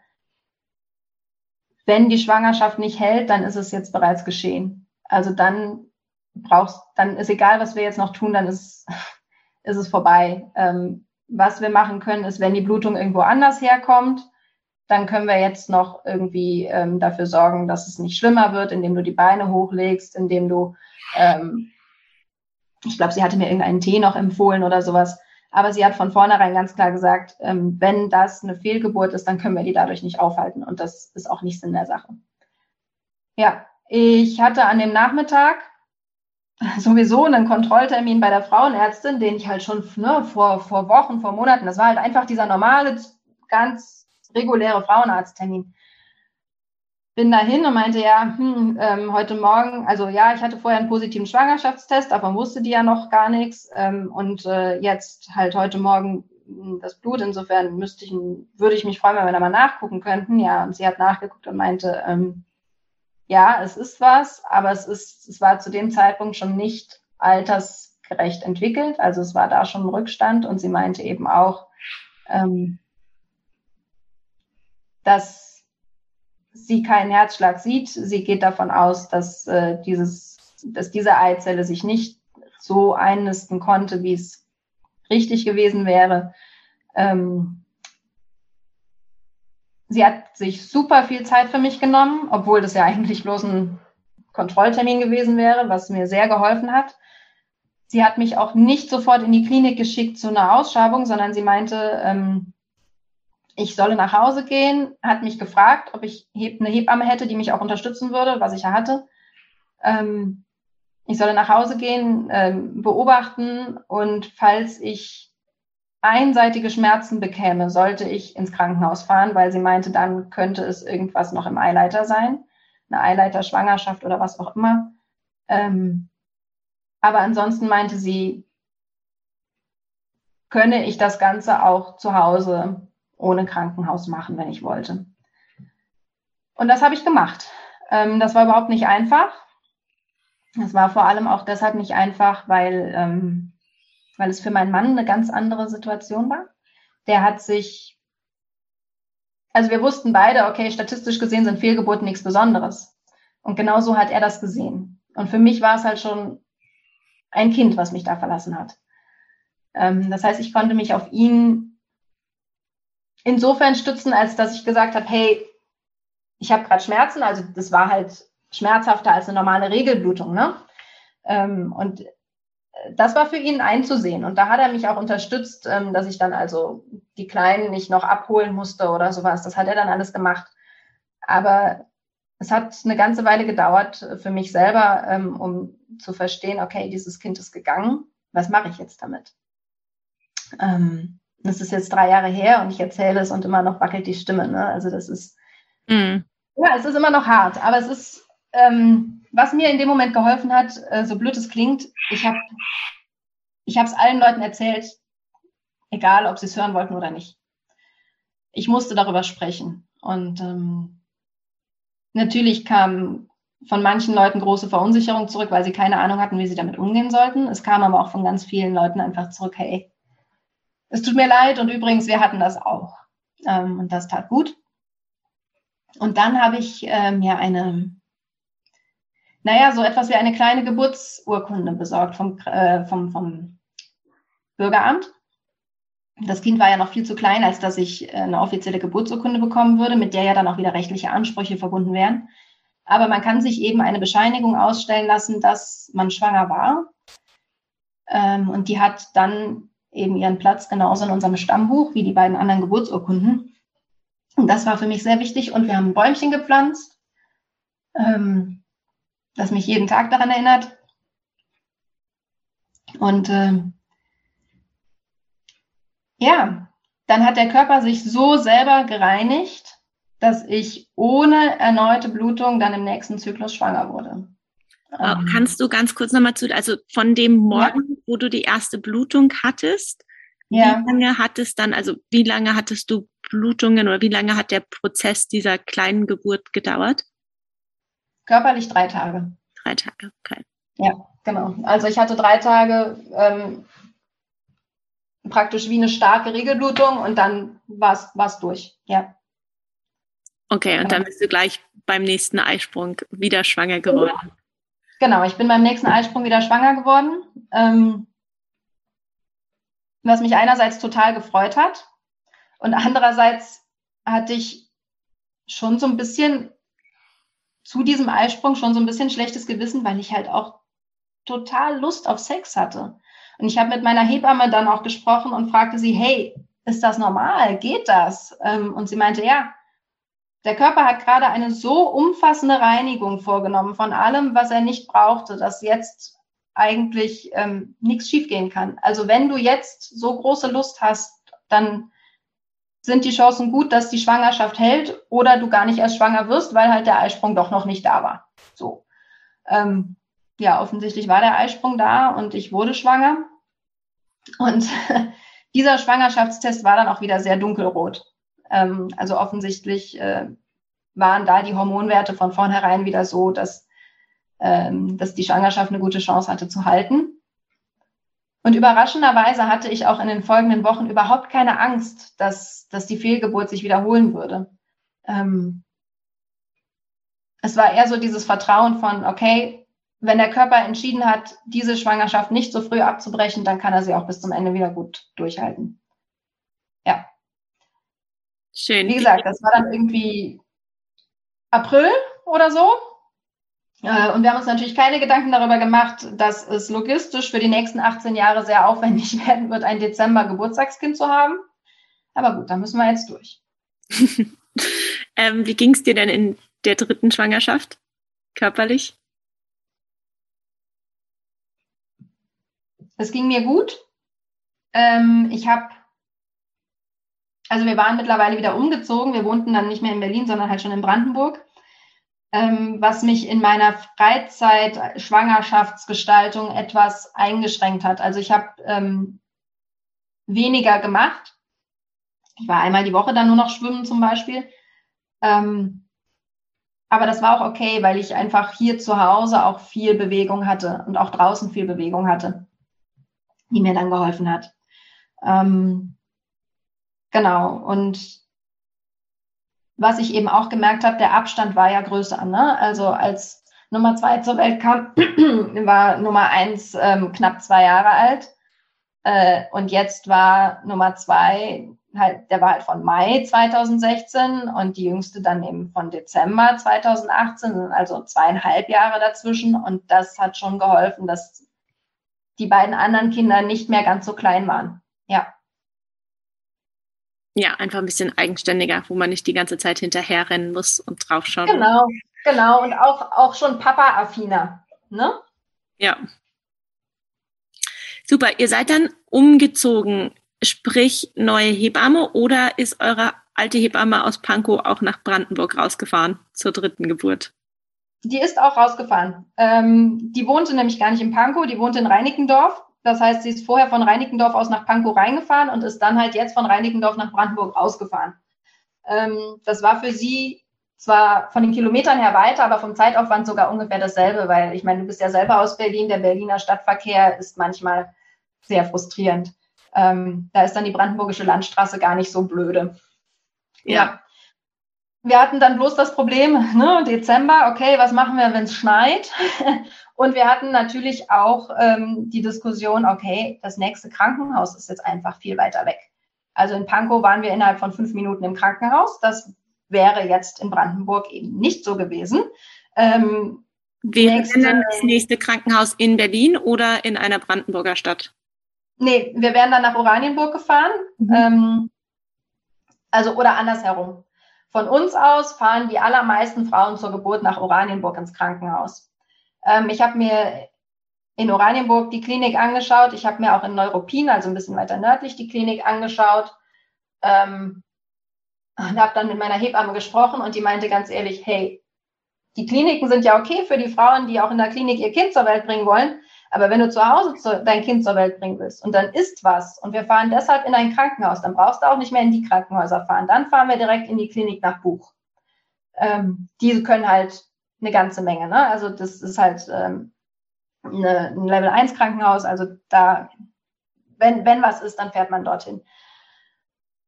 [SPEAKER 2] wenn die Schwangerschaft nicht hält, dann ist es jetzt bereits geschehen. Also dann brauchst, dann ist egal, was wir jetzt noch tun, dann ist, <laughs> ist es vorbei. Ähm, was wir machen können, ist, wenn die Blutung irgendwo anders herkommt, dann können wir jetzt noch irgendwie ähm, dafür sorgen, dass es nicht schlimmer wird, indem du die Beine hochlegst, indem du, ähm, ich glaube, sie hatte mir irgendeinen Tee noch empfohlen oder sowas. Aber sie hat von vornherein ganz klar gesagt, ähm, wenn das eine Fehlgeburt ist, dann können wir die dadurch nicht aufhalten. Und das ist auch nicht Sinn der Sache. Ja, ich hatte an dem Nachmittag <laughs> sowieso einen Kontrolltermin bei der Frauenärztin, den ich halt schon ne, vor, vor Wochen, vor Monaten, das war halt einfach dieser normale, ganz reguläre Frauenarzttermin. Bin dahin und meinte, ja, hm, ähm, heute Morgen, also ja, ich hatte vorher einen positiven Schwangerschaftstest, davon wusste die ja noch gar nichts. Ähm, und äh, jetzt halt heute Morgen hm, das Blut. Insofern müsste ich, würde ich mich freuen, wenn wir da mal nachgucken könnten. Ja, und sie hat nachgeguckt und meinte, ähm, ja, es ist was, aber es ist, es war zu dem Zeitpunkt schon nicht altersgerecht entwickelt. Also es war da schon ein Rückstand und sie meinte eben auch, ähm, dass sie keinen Herzschlag sieht. Sie geht davon aus, dass äh, dieses, dass diese Eizelle sich nicht so einnisten konnte, wie es richtig gewesen wäre. Ähm, Sie hat sich super viel Zeit für mich genommen, obwohl das ja eigentlich bloß ein Kontrolltermin gewesen wäre, was mir sehr geholfen hat. Sie hat mich auch nicht sofort in die Klinik geschickt zu einer Ausschabung, sondern sie meinte, ähm, ich solle nach Hause gehen, hat mich gefragt, ob ich eine Hebamme hätte, die mich auch unterstützen würde, was ich ja hatte. Ähm, ich solle nach Hause gehen, ähm, beobachten und falls ich einseitige Schmerzen bekäme, sollte ich ins Krankenhaus fahren, weil sie meinte, dann könnte es irgendwas noch im Eileiter sein, eine Eileiterschwangerschaft oder was auch immer. Ähm, aber ansonsten meinte sie, könne ich das Ganze auch zu Hause ohne Krankenhaus machen, wenn ich wollte. Und das habe ich gemacht. Ähm, das war überhaupt nicht einfach. Das war vor allem auch deshalb nicht einfach, weil ähm, weil es für meinen Mann eine ganz andere Situation war. Der hat sich, also wir wussten beide, okay, statistisch gesehen sind Fehlgeburten nichts Besonderes. Und genau so hat er das gesehen. Und für mich war es halt schon ein Kind, was mich da verlassen hat. Ähm, das heißt, ich konnte mich auf ihn insofern stützen, als dass ich gesagt habe, hey, ich habe gerade Schmerzen, also das war halt schmerzhafter als eine normale Regelblutung, ne? Ähm, und das war für ihn einzusehen. Und da hat er mich auch unterstützt, ähm, dass ich dann also die Kleinen nicht noch abholen musste oder sowas. Das hat er dann alles gemacht. Aber es hat eine ganze Weile gedauert für mich selber, ähm, um zu verstehen, okay, dieses Kind ist gegangen. Was mache ich jetzt damit? Ähm, das ist jetzt drei Jahre her und ich erzähle es und immer noch wackelt die Stimme. Ne? Also das ist, mm. ja, es ist immer noch hart, aber es ist, ähm, was mir in dem Moment geholfen hat, äh, so blöd es klingt, ich habe ich es allen Leuten erzählt, egal ob sie es hören wollten oder nicht. Ich musste darüber sprechen. Und ähm, natürlich kam von manchen Leuten große Verunsicherung zurück, weil sie keine Ahnung hatten, wie sie damit umgehen sollten. Es kam aber auch von ganz vielen Leuten einfach zurück, hey, es tut mir leid und übrigens, wir hatten das auch. Ähm, und das tat gut. Und dann habe ich äh, mir eine naja, so etwas wie eine kleine Geburtsurkunde besorgt vom, äh, vom, vom Bürgeramt. Das Kind war ja noch viel zu klein, als dass ich äh, eine offizielle Geburtsurkunde bekommen würde, mit der ja dann auch wieder rechtliche Ansprüche verbunden wären. Aber man kann sich eben eine Bescheinigung ausstellen lassen, dass man schwanger war. Ähm, und die hat dann eben ihren Platz genauso in unserem Stammbuch wie die beiden anderen Geburtsurkunden. Und das war für mich sehr wichtig. Und wir haben ein Bäumchen gepflanzt. Ähm, das mich jeden Tag daran erinnert. Und äh, ja, dann hat der Körper sich so selber gereinigt, dass ich ohne erneute Blutung dann im nächsten Zyklus schwanger wurde.
[SPEAKER 1] Ähm, Kannst du ganz kurz nochmal zu, also von dem Morgen, ja. Wo du die erste Blutung hattest, ja. wie lange hattest dann, also wie lange hattest du Blutungen oder wie lange hat der Prozess dieser kleinen Geburt gedauert?
[SPEAKER 2] Körperlich drei Tage.
[SPEAKER 1] Drei Tage, okay.
[SPEAKER 2] Ja, genau. Also ich hatte drei Tage ähm, praktisch wie eine starke Regelblutung und dann war es durch, ja.
[SPEAKER 1] Okay, und genau. dann bist du gleich beim nächsten Eisprung wieder schwanger geworden.
[SPEAKER 2] Genau, ich bin beim nächsten Eisprung wieder schwanger geworden. Ähm, was mich einerseits total gefreut hat und andererseits hatte ich schon so ein bisschen zu diesem Eisprung schon so ein bisschen schlechtes Gewissen, weil ich halt auch total Lust auf Sex hatte. Und ich habe mit meiner Hebamme dann auch gesprochen und fragte sie, hey, ist das normal? Geht das? Ähm, und sie meinte, ja, der Körper hat gerade eine so umfassende Reinigung vorgenommen von allem, was er nicht brauchte, dass jetzt eigentlich ähm, nichts schiefgehen kann. Also wenn du jetzt so große Lust hast, dann sind die Chancen gut, dass die Schwangerschaft hält oder du gar nicht erst schwanger wirst, weil halt der Eisprung doch noch nicht da war. So. Ähm, ja, offensichtlich war der Eisprung da und ich wurde schwanger. Und <laughs> dieser Schwangerschaftstest war dann auch wieder sehr dunkelrot. Ähm, also offensichtlich äh, waren da die Hormonwerte von vornherein wieder so, dass, ähm, dass die Schwangerschaft eine gute Chance hatte zu halten. Und überraschenderweise hatte ich auch in den folgenden Wochen überhaupt keine Angst, dass, dass die Fehlgeburt sich wiederholen würde. Ähm, es war eher so dieses Vertrauen von, okay, wenn der Körper entschieden hat, diese Schwangerschaft nicht so früh abzubrechen, dann kann er sie auch bis zum Ende wieder gut durchhalten. Ja. Schön. Wie gesagt, das war dann irgendwie April oder so. Äh, und wir haben uns natürlich keine Gedanken darüber gemacht, dass es logistisch für die nächsten 18 Jahre sehr aufwendig <laughs> werden wird, ein Dezember Geburtstagskind zu haben. Aber gut, da müssen wir jetzt durch. <laughs>
[SPEAKER 1] ähm, wie ging es dir denn in der dritten Schwangerschaft körperlich?
[SPEAKER 2] Es ging mir gut. Ähm, ich habe, also wir waren mittlerweile wieder umgezogen. Wir wohnten dann nicht mehr in Berlin, sondern halt schon in Brandenburg ähm, was mich in meiner Freizeit, Schwangerschaftsgestaltung etwas eingeschränkt hat. Also ich habe ähm, weniger gemacht. Ich war einmal die Woche dann nur noch schwimmen zum Beispiel. Ähm, aber das war auch okay, weil ich einfach hier zu Hause auch viel Bewegung hatte und auch draußen viel Bewegung hatte, die mir dann geholfen hat. Ähm, genau. Und was ich eben auch gemerkt habe, der Abstand war ja größer. Ne? Also als Nummer zwei zur Welt kam, <clears throat> war Nummer eins ähm, knapp zwei Jahre alt. Äh, und jetzt war Nummer zwei halt, der war halt von Mai 2016 und die jüngste dann eben von Dezember 2018, also zweieinhalb Jahre dazwischen. Und das hat schon geholfen, dass die beiden anderen Kinder nicht mehr ganz so klein waren. Ja
[SPEAKER 1] ja, einfach ein bisschen eigenständiger, wo man nicht die ganze Zeit hinterherrennen muss und draufschauen.
[SPEAKER 2] Genau, genau. Und auch, auch schon Papa-affiner, ne?
[SPEAKER 1] Ja. Super, ihr seid dann umgezogen, sprich neue Hebamme oder ist eure alte Hebamme aus Pankow auch nach Brandenburg rausgefahren zur dritten Geburt?
[SPEAKER 2] Die ist auch rausgefahren. Ähm, die wohnte nämlich gar nicht in Pankow, die wohnte in Reinickendorf das heißt, sie ist vorher von Reinickendorf aus nach Pankow reingefahren und ist dann halt jetzt von Reinickendorf nach Brandenburg rausgefahren. Ähm, das war für sie zwar von den Kilometern her weiter, aber vom Zeitaufwand sogar ungefähr dasselbe, weil ich meine, du bist ja selber aus Berlin, der Berliner Stadtverkehr ist manchmal sehr frustrierend. Ähm, da ist dann die Brandenburgische Landstraße gar nicht so blöde. Ja. ja. Wir hatten dann bloß das Problem, ne, Dezember, okay, was machen wir, wenn es schneit? Und wir hatten natürlich auch ähm, die Diskussion, okay, das nächste Krankenhaus ist jetzt einfach viel weiter weg. Also in Pankow waren wir innerhalb von fünf Minuten im Krankenhaus. Das wäre jetzt in Brandenburg eben nicht so gewesen.
[SPEAKER 1] Ähm, wäre nächste, denn das nächste Krankenhaus in Berlin oder in einer Brandenburger Stadt?
[SPEAKER 2] Nee, wir wären dann nach Oranienburg gefahren. Mhm. Ähm, also oder andersherum. Von uns aus fahren die allermeisten Frauen zur Geburt nach Oranienburg ins Krankenhaus. Ähm, ich habe mir in Oranienburg die Klinik angeschaut. Ich habe mir auch in Neuruppin, also ein bisschen weiter nördlich, die Klinik angeschaut. Ähm, und habe dann mit meiner Hebamme gesprochen und die meinte ganz ehrlich, hey, die Kliniken sind ja okay für die Frauen, die auch in der Klinik ihr Kind zur Welt bringen wollen. Aber wenn du zu Hause zu, dein Kind zur Welt bringen willst und dann ist was und wir fahren deshalb in ein Krankenhaus, dann brauchst du auch nicht mehr in die Krankenhäuser fahren. Dann fahren wir direkt in die Klinik nach Buch. Ähm, diese können halt eine ganze Menge. Ne? Also das ist halt ähm, eine, ein Level 1 Krankenhaus. Also da, wenn, wenn was ist, dann fährt man dorthin.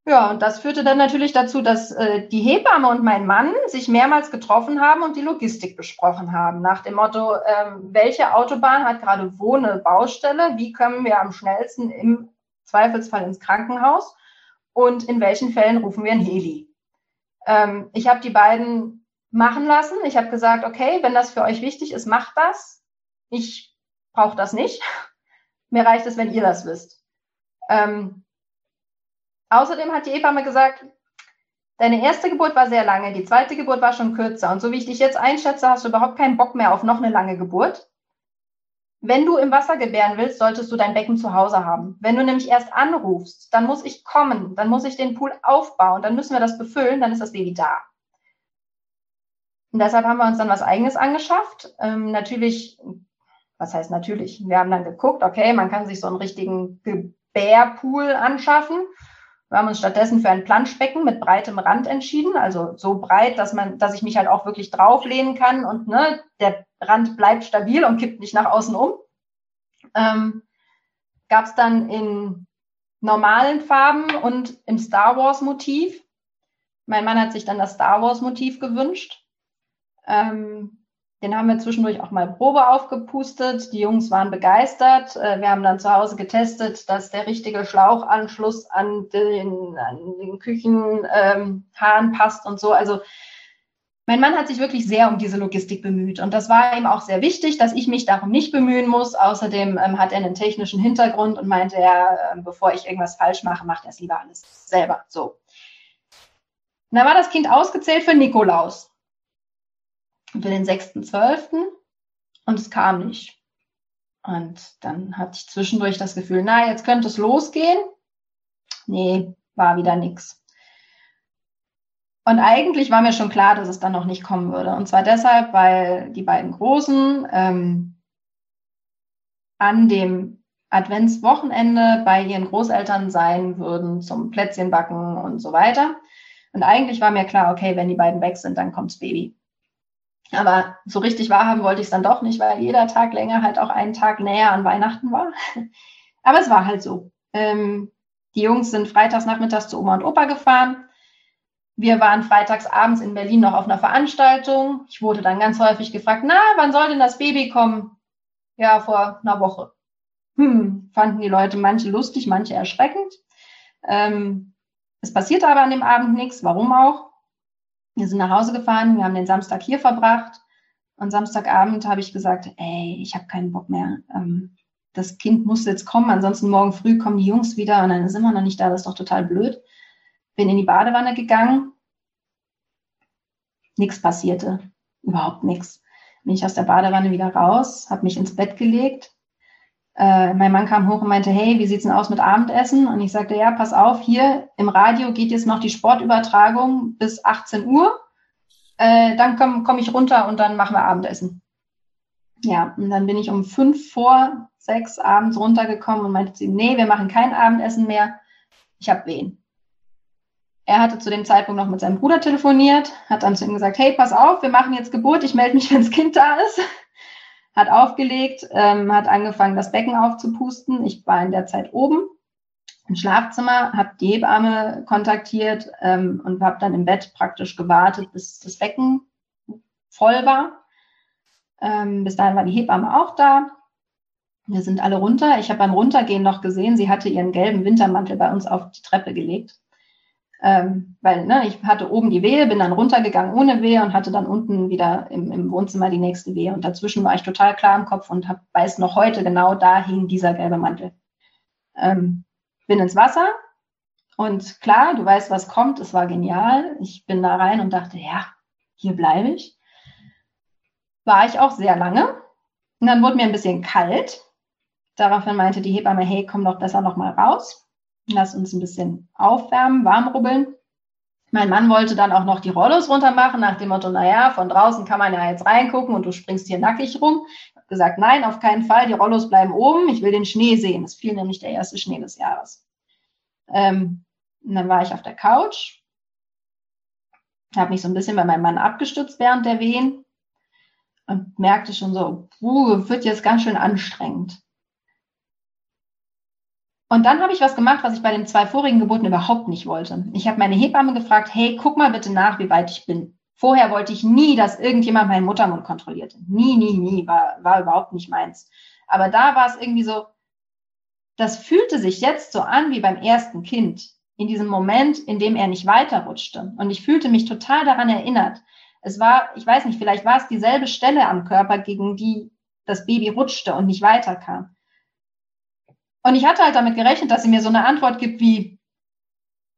[SPEAKER 2] Ja, und das führte dann natürlich dazu, dass äh, die Hebamme und mein Mann sich mehrmals getroffen haben und die Logistik besprochen haben. Nach dem Motto, ähm, welche Autobahn hat gerade wo eine Baustelle? Wie können wir am schnellsten im Zweifelsfall ins Krankenhaus? Und in welchen Fällen rufen wir ein Heli? Ähm, ich habe die beiden machen lassen. Ich habe gesagt, okay, wenn das für euch wichtig ist, macht das. Ich brauche das nicht. <laughs> Mir reicht es, wenn ihr das wisst. Ähm, außerdem hat die Hebamme gesagt, deine erste Geburt war sehr lange, die zweite Geburt war schon kürzer. Und so wie ich dich jetzt einschätze, hast du überhaupt keinen Bock mehr auf noch eine lange Geburt. Wenn du im Wasser gebären willst, solltest du dein Becken zu Hause haben. Wenn du nämlich erst anrufst, dann muss ich kommen, dann muss ich den Pool aufbauen, dann müssen wir das befüllen, dann ist das Baby da. Und deshalb haben wir uns dann was Eigenes angeschafft. Ähm, natürlich, was heißt natürlich? Wir haben dann geguckt, okay, man kann sich so einen richtigen Gebärpool anschaffen. Wir haben uns stattdessen für ein Planschbecken mit breitem Rand entschieden, also so breit, dass man, dass ich mich halt auch wirklich drauflehnen kann und ne, der Rand bleibt stabil und kippt nicht nach außen um. Ähm, Gab es dann in normalen Farben und im Star Wars Motiv. Mein Mann hat sich dann das Star Wars Motiv gewünscht. Ähm, den haben wir zwischendurch auch mal Probe aufgepustet. Die Jungs waren begeistert. Äh, wir haben dann zu Hause getestet, dass der richtige Schlauchanschluss an den, den Küchenhahn ähm, passt und so. Also mein Mann hat sich wirklich sehr um diese Logistik bemüht und das war ihm auch sehr wichtig, dass ich mich darum nicht bemühen muss. Außerdem ähm, hat er einen technischen Hintergrund und meinte, ja, äh, bevor ich irgendwas falsch mache, macht er es lieber alles selber. So. Und dann war das Kind ausgezählt für Nikolaus für den 6.12. und es kam nicht. Und dann hatte ich zwischendurch das Gefühl, na, jetzt könnte es losgehen. Nee, war wieder nichts. Und eigentlich war mir schon klar, dass es dann noch nicht kommen würde. Und zwar deshalb, weil die beiden Großen ähm, an dem Adventswochenende bei ihren Großeltern sein würden zum Plätzchenbacken und so weiter. Und eigentlich war mir klar, okay, wenn die beiden weg sind, dann kommt's Baby. Aber so richtig wahrhaben wollte ich es dann doch nicht, weil jeder Tag länger halt auch einen Tag näher an Weihnachten war. <laughs> Aber es war halt so. Ähm, die Jungs sind freitags nachmittags zu Oma und Opa gefahren. Wir waren freitags abends in Berlin noch auf einer Veranstaltung. Ich wurde dann ganz häufig gefragt, na, wann soll denn das Baby kommen? Ja, vor einer Woche. Hm, fanden die Leute manche lustig, manche erschreckend. Ähm, es passierte aber an dem Abend nichts. Warum auch? Wir sind nach Hause gefahren, wir haben den Samstag hier verbracht. Und Samstagabend habe ich gesagt, ey, ich habe keinen Bock mehr. Ähm, das Kind muss jetzt kommen, ansonsten morgen früh kommen die Jungs wieder und dann sind wir noch nicht da, das ist doch total blöd. Bin in die Badewanne gegangen, nichts passierte, überhaupt nichts. Bin ich aus der Badewanne wieder raus, habe mich ins Bett gelegt. Äh, mein Mann kam hoch und meinte, hey, wie sieht's denn aus mit Abendessen? Und ich sagte, ja, pass auf, hier im Radio geht jetzt noch die Sportübertragung bis 18 Uhr. Äh, dann komme komm ich runter und dann machen wir Abendessen. Ja, und dann bin ich um fünf vor sechs abends runtergekommen und meinte zu ihm, nee, wir machen kein Abendessen mehr. Ich habe Wehen. Er hatte zu dem Zeitpunkt noch mit seinem Bruder telefoniert, hat dann zu ihm gesagt, hey, pass auf, wir machen jetzt Geburt, ich melde mich, <laughs> wenn das Kind da ist hat aufgelegt, ähm, hat angefangen, das Becken aufzupusten. Ich war in der Zeit oben im Schlafzimmer, habe die Hebamme kontaktiert ähm, und habe dann im Bett praktisch gewartet, bis das Becken voll war. Ähm, bis dahin war die Hebamme auch da. Wir sind alle runter. Ich habe beim Runtergehen noch gesehen, sie hatte ihren gelben Wintermantel bei uns auf die Treppe gelegt ähm, weil ne, ich hatte oben die Wehe, bin dann runtergegangen ohne Wehe und hatte dann unten wieder im, im Wohnzimmer die nächste Wehe. Und dazwischen war ich total klar im Kopf und hab, weiß noch heute genau, da hing dieser gelbe Mantel. Ähm, bin ins Wasser und klar, du weißt, was kommt. Es war genial. Ich bin da rein und dachte, ja, hier bleibe ich. War ich auch sehr lange. Und dann wurde mir ein bisschen kalt. Daraufhin meinte die Hebamme, hey, komm doch besser noch mal raus. Lass uns ein bisschen aufwärmen, warm rubbeln. Mein Mann wollte dann auch noch die Rollos runter machen, nach dem Motto, naja, von draußen kann man ja jetzt reingucken und du springst hier nackig rum. Ich habe gesagt, nein, auf keinen Fall, die Rollos bleiben oben, ich will den Schnee sehen. Es fiel nämlich der erste Schnee des Jahres. Ähm, und dann war ich auf der Couch, habe mich so ein bisschen bei meinem Mann abgestützt während der Wehen und merkte schon so, puh, wird jetzt ganz schön anstrengend. Und dann habe ich was gemacht, was ich bei den zwei vorigen Geburten überhaupt nicht wollte. Ich habe meine Hebamme gefragt, hey, guck mal bitte nach, wie weit ich bin. Vorher wollte ich nie, dass irgendjemand meinen Muttermund kontrollierte. Nie, nie, nie, war, war überhaupt nicht meins. Aber da war es irgendwie so, das fühlte sich jetzt so an wie beim ersten Kind. in diesem Moment, in dem er nicht weiterrutschte. Und ich fühlte mich total daran erinnert. Es war, ich weiß nicht, vielleicht war es dieselbe Stelle am Körper, gegen die das Baby rutschte und nicht weiterkam. Und ich hatte halt damit gerechnet, dass sie mir so eine Antwort gibt wie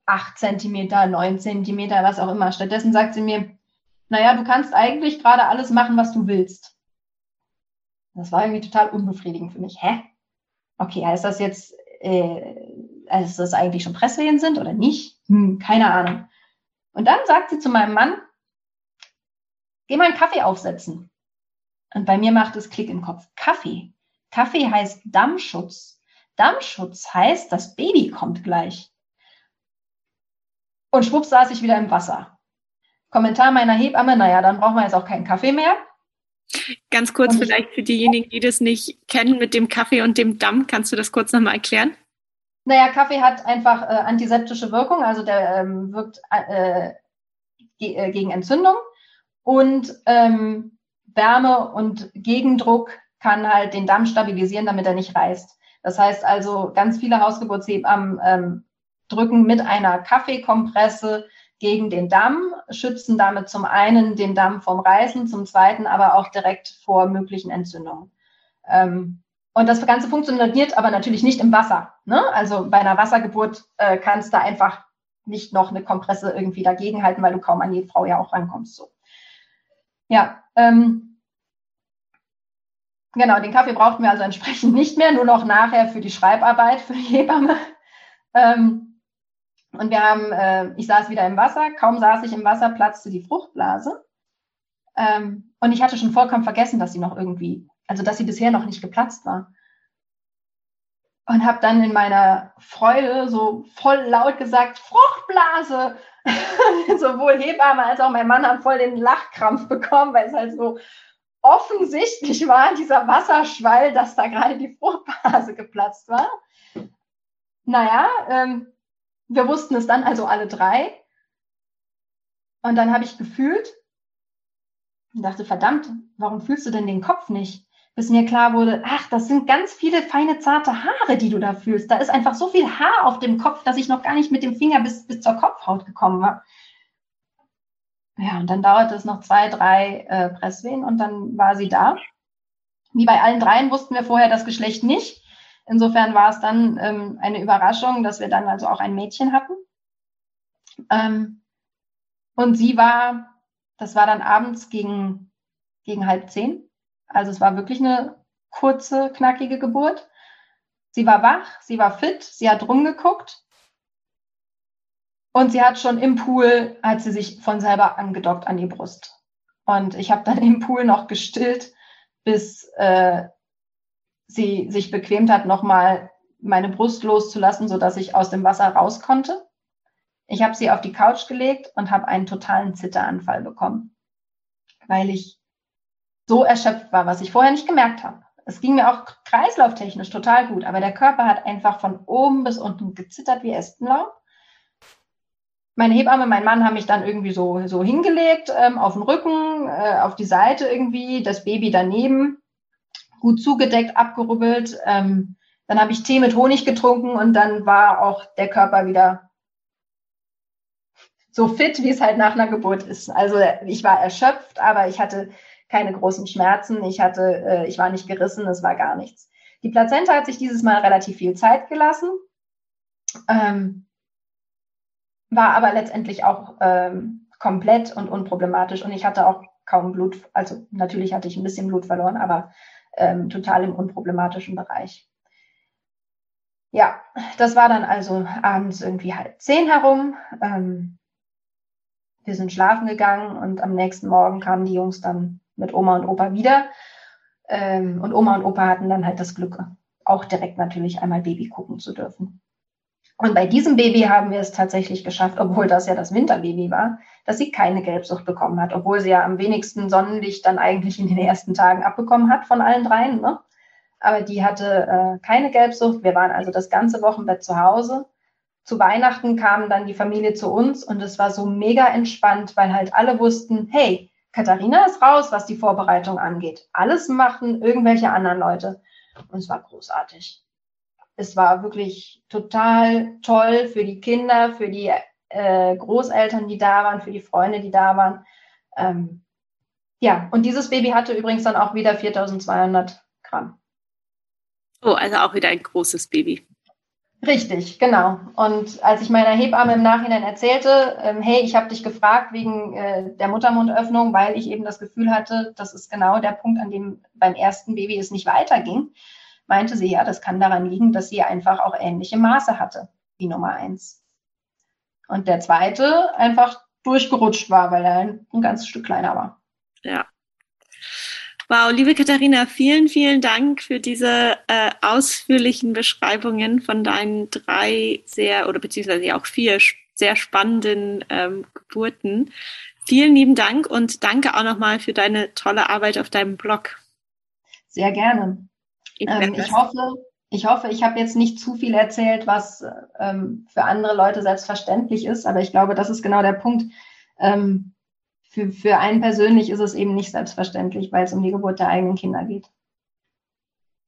[SPEAKER 2] acht Zentimeter, neun Zentimeter, was auch immer. Stattdessen sagt sie mir, naja, du kannst eigentlich gerade alles machen, was du willst. Das war irgendwie total unbefriedigend für mich. Hä? Okay, heißt das jetzt, äh, als das eigentlich schon Presswehen sind oder nicht? Hm, keine Ahnung. Und dann sagt sie zu meinem Mann, geh mal einen Kaffee aufsetzen. Und bei mir macht es Klick im Kopf. Kaffee. Kaffee heißt Dammschutz. Dammschutz heißt, das Baby kommt gleich. Und schwupps saß ich wieder im Wasser. Kommentar meiner Hebamme, naja, dann brauchen wir jetzt auch keinen Kaffee mehr.
[SPEAKER 1] Ganz kurz vielleicht für diejenigen, die das nicht kennen mit dem Kaffee und dem Damm, kannst du das kurz nochmal erklären?
[SPEAKER 2] Naja, Kaffee hat einfach äh, antiseptische Wirkung, also der ähm, wirkt äh, ge äh, gegen Entzündung und ähm, Wärme und Gegendruck kann halt den Damm stabilisieren, damit er nicht reißt. Das heißt also, ganz viele Hausgeburtshebammen ähm, drücken mit einer Kaffeekompresse gegen den Damm, schützen damit zum einen den Damm vom Reißen, zum zweiten aber auch direkt vor möglichen Entzündungen. Ähm, und das Ganze funktioniert aber natürlich nicht im Wasser. Ne? Also bei einer Wassergeburt äh, kannst du einfach nicht noch eine Kompresse irgendwie dagegenhalten, weil du kaum an die Frau ja auch rankommst. So. Ja, ähm, genau, den Kaffee brauchten wir also entsprechend nicht mehr, nur noch nachher für die Schreibarbeit, für die Hebamme. Ähm, und wir haben, äh, ich saß wieder im Wasser, kaum saß ich im Wasser, platzte die Fruchtblase. Ähm, und ich hatte schon vollkommen vergessen, dass sie noch irgendwie also dass sie bisher noch nicht geplatzt war. Und habe dann in meiner Freude so voll laut gesagt, Fruchtblase. <laughs> Sowohl Hebamme als auch mein Mann haben voll den Lachkrampf bekommen, weil es halt so offensichtlich war, dieser Wasserschwall, dass da gerade die Fruchtblase geplatzt war. Naja, ähm, wir wussten es dann also alle drei. Und dann habe ich gefühlt und dachte, verdammt, warum fühlst du denn den Kopf nicht? bis mir klar wurde, ach, das sind ganz viele feine, zarte Haare, die du da fühlst. Da ist einfach so viel Haar auf dem Kopf, dass ich noch gar nicht mit dem Finger bis, bis zur Kopfhaut gekommen war. Ja, und dann dauerte es noch zwei, drei äh, Presswehen und dann war sie da. Wie bei allen dreien wussten wir vorher das Geschlecht nicht. Insofern war es dann ähm, eine Überraschung, dass wir dann also auch ein Mädchen hatten. Ähm, und sie war, das war dann abends gegen, gegen halb zehn. Also es war wirklich eine kurze, knackige Geburt. Sie war wach, sie war fit, sie hat rumgeguckt und sie hat schon im Pool, hat sie sich von selber angedockt an die Brust. Und ich habe dann im Pool noch gestillt, bis äh, sie sich bequemt hat, nochmal meine Brust loszulassen, sodass ich aus dem Wasser raus konnte. Ich habe sie auf die Couch gelegt und habe einen totalen Zitteranfall bekommen, weil ich so erschöpft war, was ich vorher nicht gemerkt habe. Es ging mir auch kreislauftechnisch total gut, aber der Körper hat einfach von oben bis unten gezittert wie Espenlaub. Meine Hebamme, mein Mann haben mich dann irgendwie so, so hingelegt, ähm, auf den Rücken, äh, auf die Seite irgendwie, das Baby daneben, gut zugedeckt, abgerubbelt. Ähm, dann habe ich Tee mit Honig getrunken und dann war auch der Körper wieder so fit, wie es halt nach einer Geburt ist. Also ich war erschöpft, aber ich hatte keine großen Schmerzen, ich hatte, äh, ich war nicht gerissen, es war gar nichts. Die Plazenta hat sich dieses Mal relativ viel Zeit gelassen, ähm, war aber letztendlich auch ähm, komplett und unproblematisch und ich hatte auch kaum Blut, also natürlich hatte ich ein bisschen Blut verloren, aber ähm, total im unproblematischen Bereich. Ja, das war dann also abends irgendwie halb zehn herum. Ähm, wir sind schlafen gegangen und am nächsten Morgen kamen die Jungs dann mit Oma und Opa wieder. Ähm, und Oma und Opa hatten dann halt das Glück, auch direkt natürlich einmal Baby gucken zu dürfen. Und bei diesem Baby haben wir es tatsächlich geschafft, obwohl das ja das Winterbaby war, dass sie keine Gelbsucht bekommen hat, obwohl sie ja am wenigsten Sonnenlicht dann eigentlich in den ersten Tagen abbekommen hat von allen dreien. Ne? Aber die hatte äh, keine Gelbsucht. Wir waren also das ganze Wochenbett zu Hause. Zu Weihnachten kam dann die Familie zu uns und es war so mega entspannt, weil halt alle wussten, hey, Katharina ist raus, was die Vorbereitung angeht. Alles machen irgendwelche anderen Leute. Und es war großartig. Es war wirklich total toll für die Kinder, für die äh, Großeltern, die da waren, für die Freunde, die da waren. Ähm, ja, und dieses Baby hatte übrigens dann auch wieder 4200 Gramm.
[SPEAKER 1] Oh, also auch wieder ein großes Baby.
[SPEAKER 2] Richtig, genau. Und als ich meiner Hebamme im Nachhinein erzählte, ähm, hey, ich habe dich gefragt wegen äh, der Muttermundöffnung, weil ich eben das Gefühl hatte, das ist genau der Punkt, an dem beim ersten Baby es nicht weiterging, meinte sie, ja, das kann daran liegen, dass sie einfach auch ähnliche Maße hatte wie Nummer eins. Und der zweite einfach durchgerutscht war, weil er ein, ein ganzes Stück kleiner war.
[SPEAKER 1] Ja, Wow, liebe Katharina, vielen, vielen Dank für diese äh, ausführlichen Beschreibungen von deinen drei sehr oder beziehungsweise auch vier sehr spannenden ähm, Geburten. Vielen lieben Dank und danke auch nochmal für deine tolle Arbeit auf deinem Blog.
[SPEAKER 2] Sehr gerne. Ich, ähm, ich hoffe, ich hoffe, ich habe jetzt nicht zu viel erzählt, was ähm, für andere Leute selbstverständlich ist, aber ich glaube, das ist genau der Punkt. Ähm, für, für einen persönlich ist es eben nicht selbstverständlich, weil es um die Geburt der eigenen Kinder geht.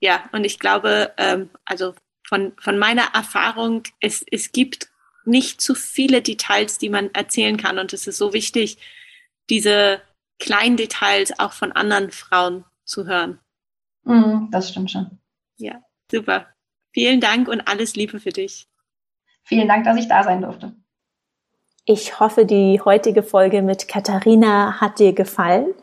[SPEAKER 1] Ja, und ich glaube, ähm, also von, von meiner Erfahrung, es, es gibt nicht zu viele Details, die man erzählen kann. Und es ist so wichtig, diese kleinen Details auch von anderen Frauen zu hören.
[SPEAKER 2] Mm, das stimmt schon.
[SPEAKER 1] Ja, super. Vielen Dank und alles Liebe für dich.
[SPEAKER 2] Vielen Dank, dass ich da sein durfte.
[SPEAKER 1] Ich hoffe, die heutige Folge mit Katharina hat dir gefallen.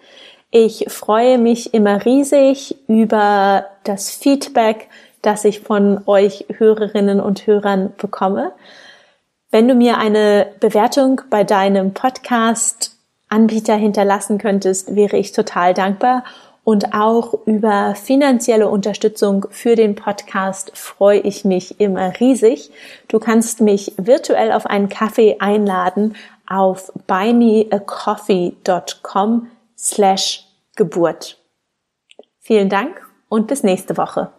[SPEAKER 1] Ich freue mich immer riesig über das Feedback, das ich von euch Hörerinnen und Hörern bekomme. Wenn du mir eine Bewertung bei deinem Podcast Anbieter hinterlassen könntest, wäre ich total dankbar und auch über finanzielle Unterstützung für den Podcast freue ich mich immer riesig. Du kannst mich virtuell auf einen Kaffee einladen auf buymeacoffee.com slash Geburt. Vielen Dank und bis nächste Woche.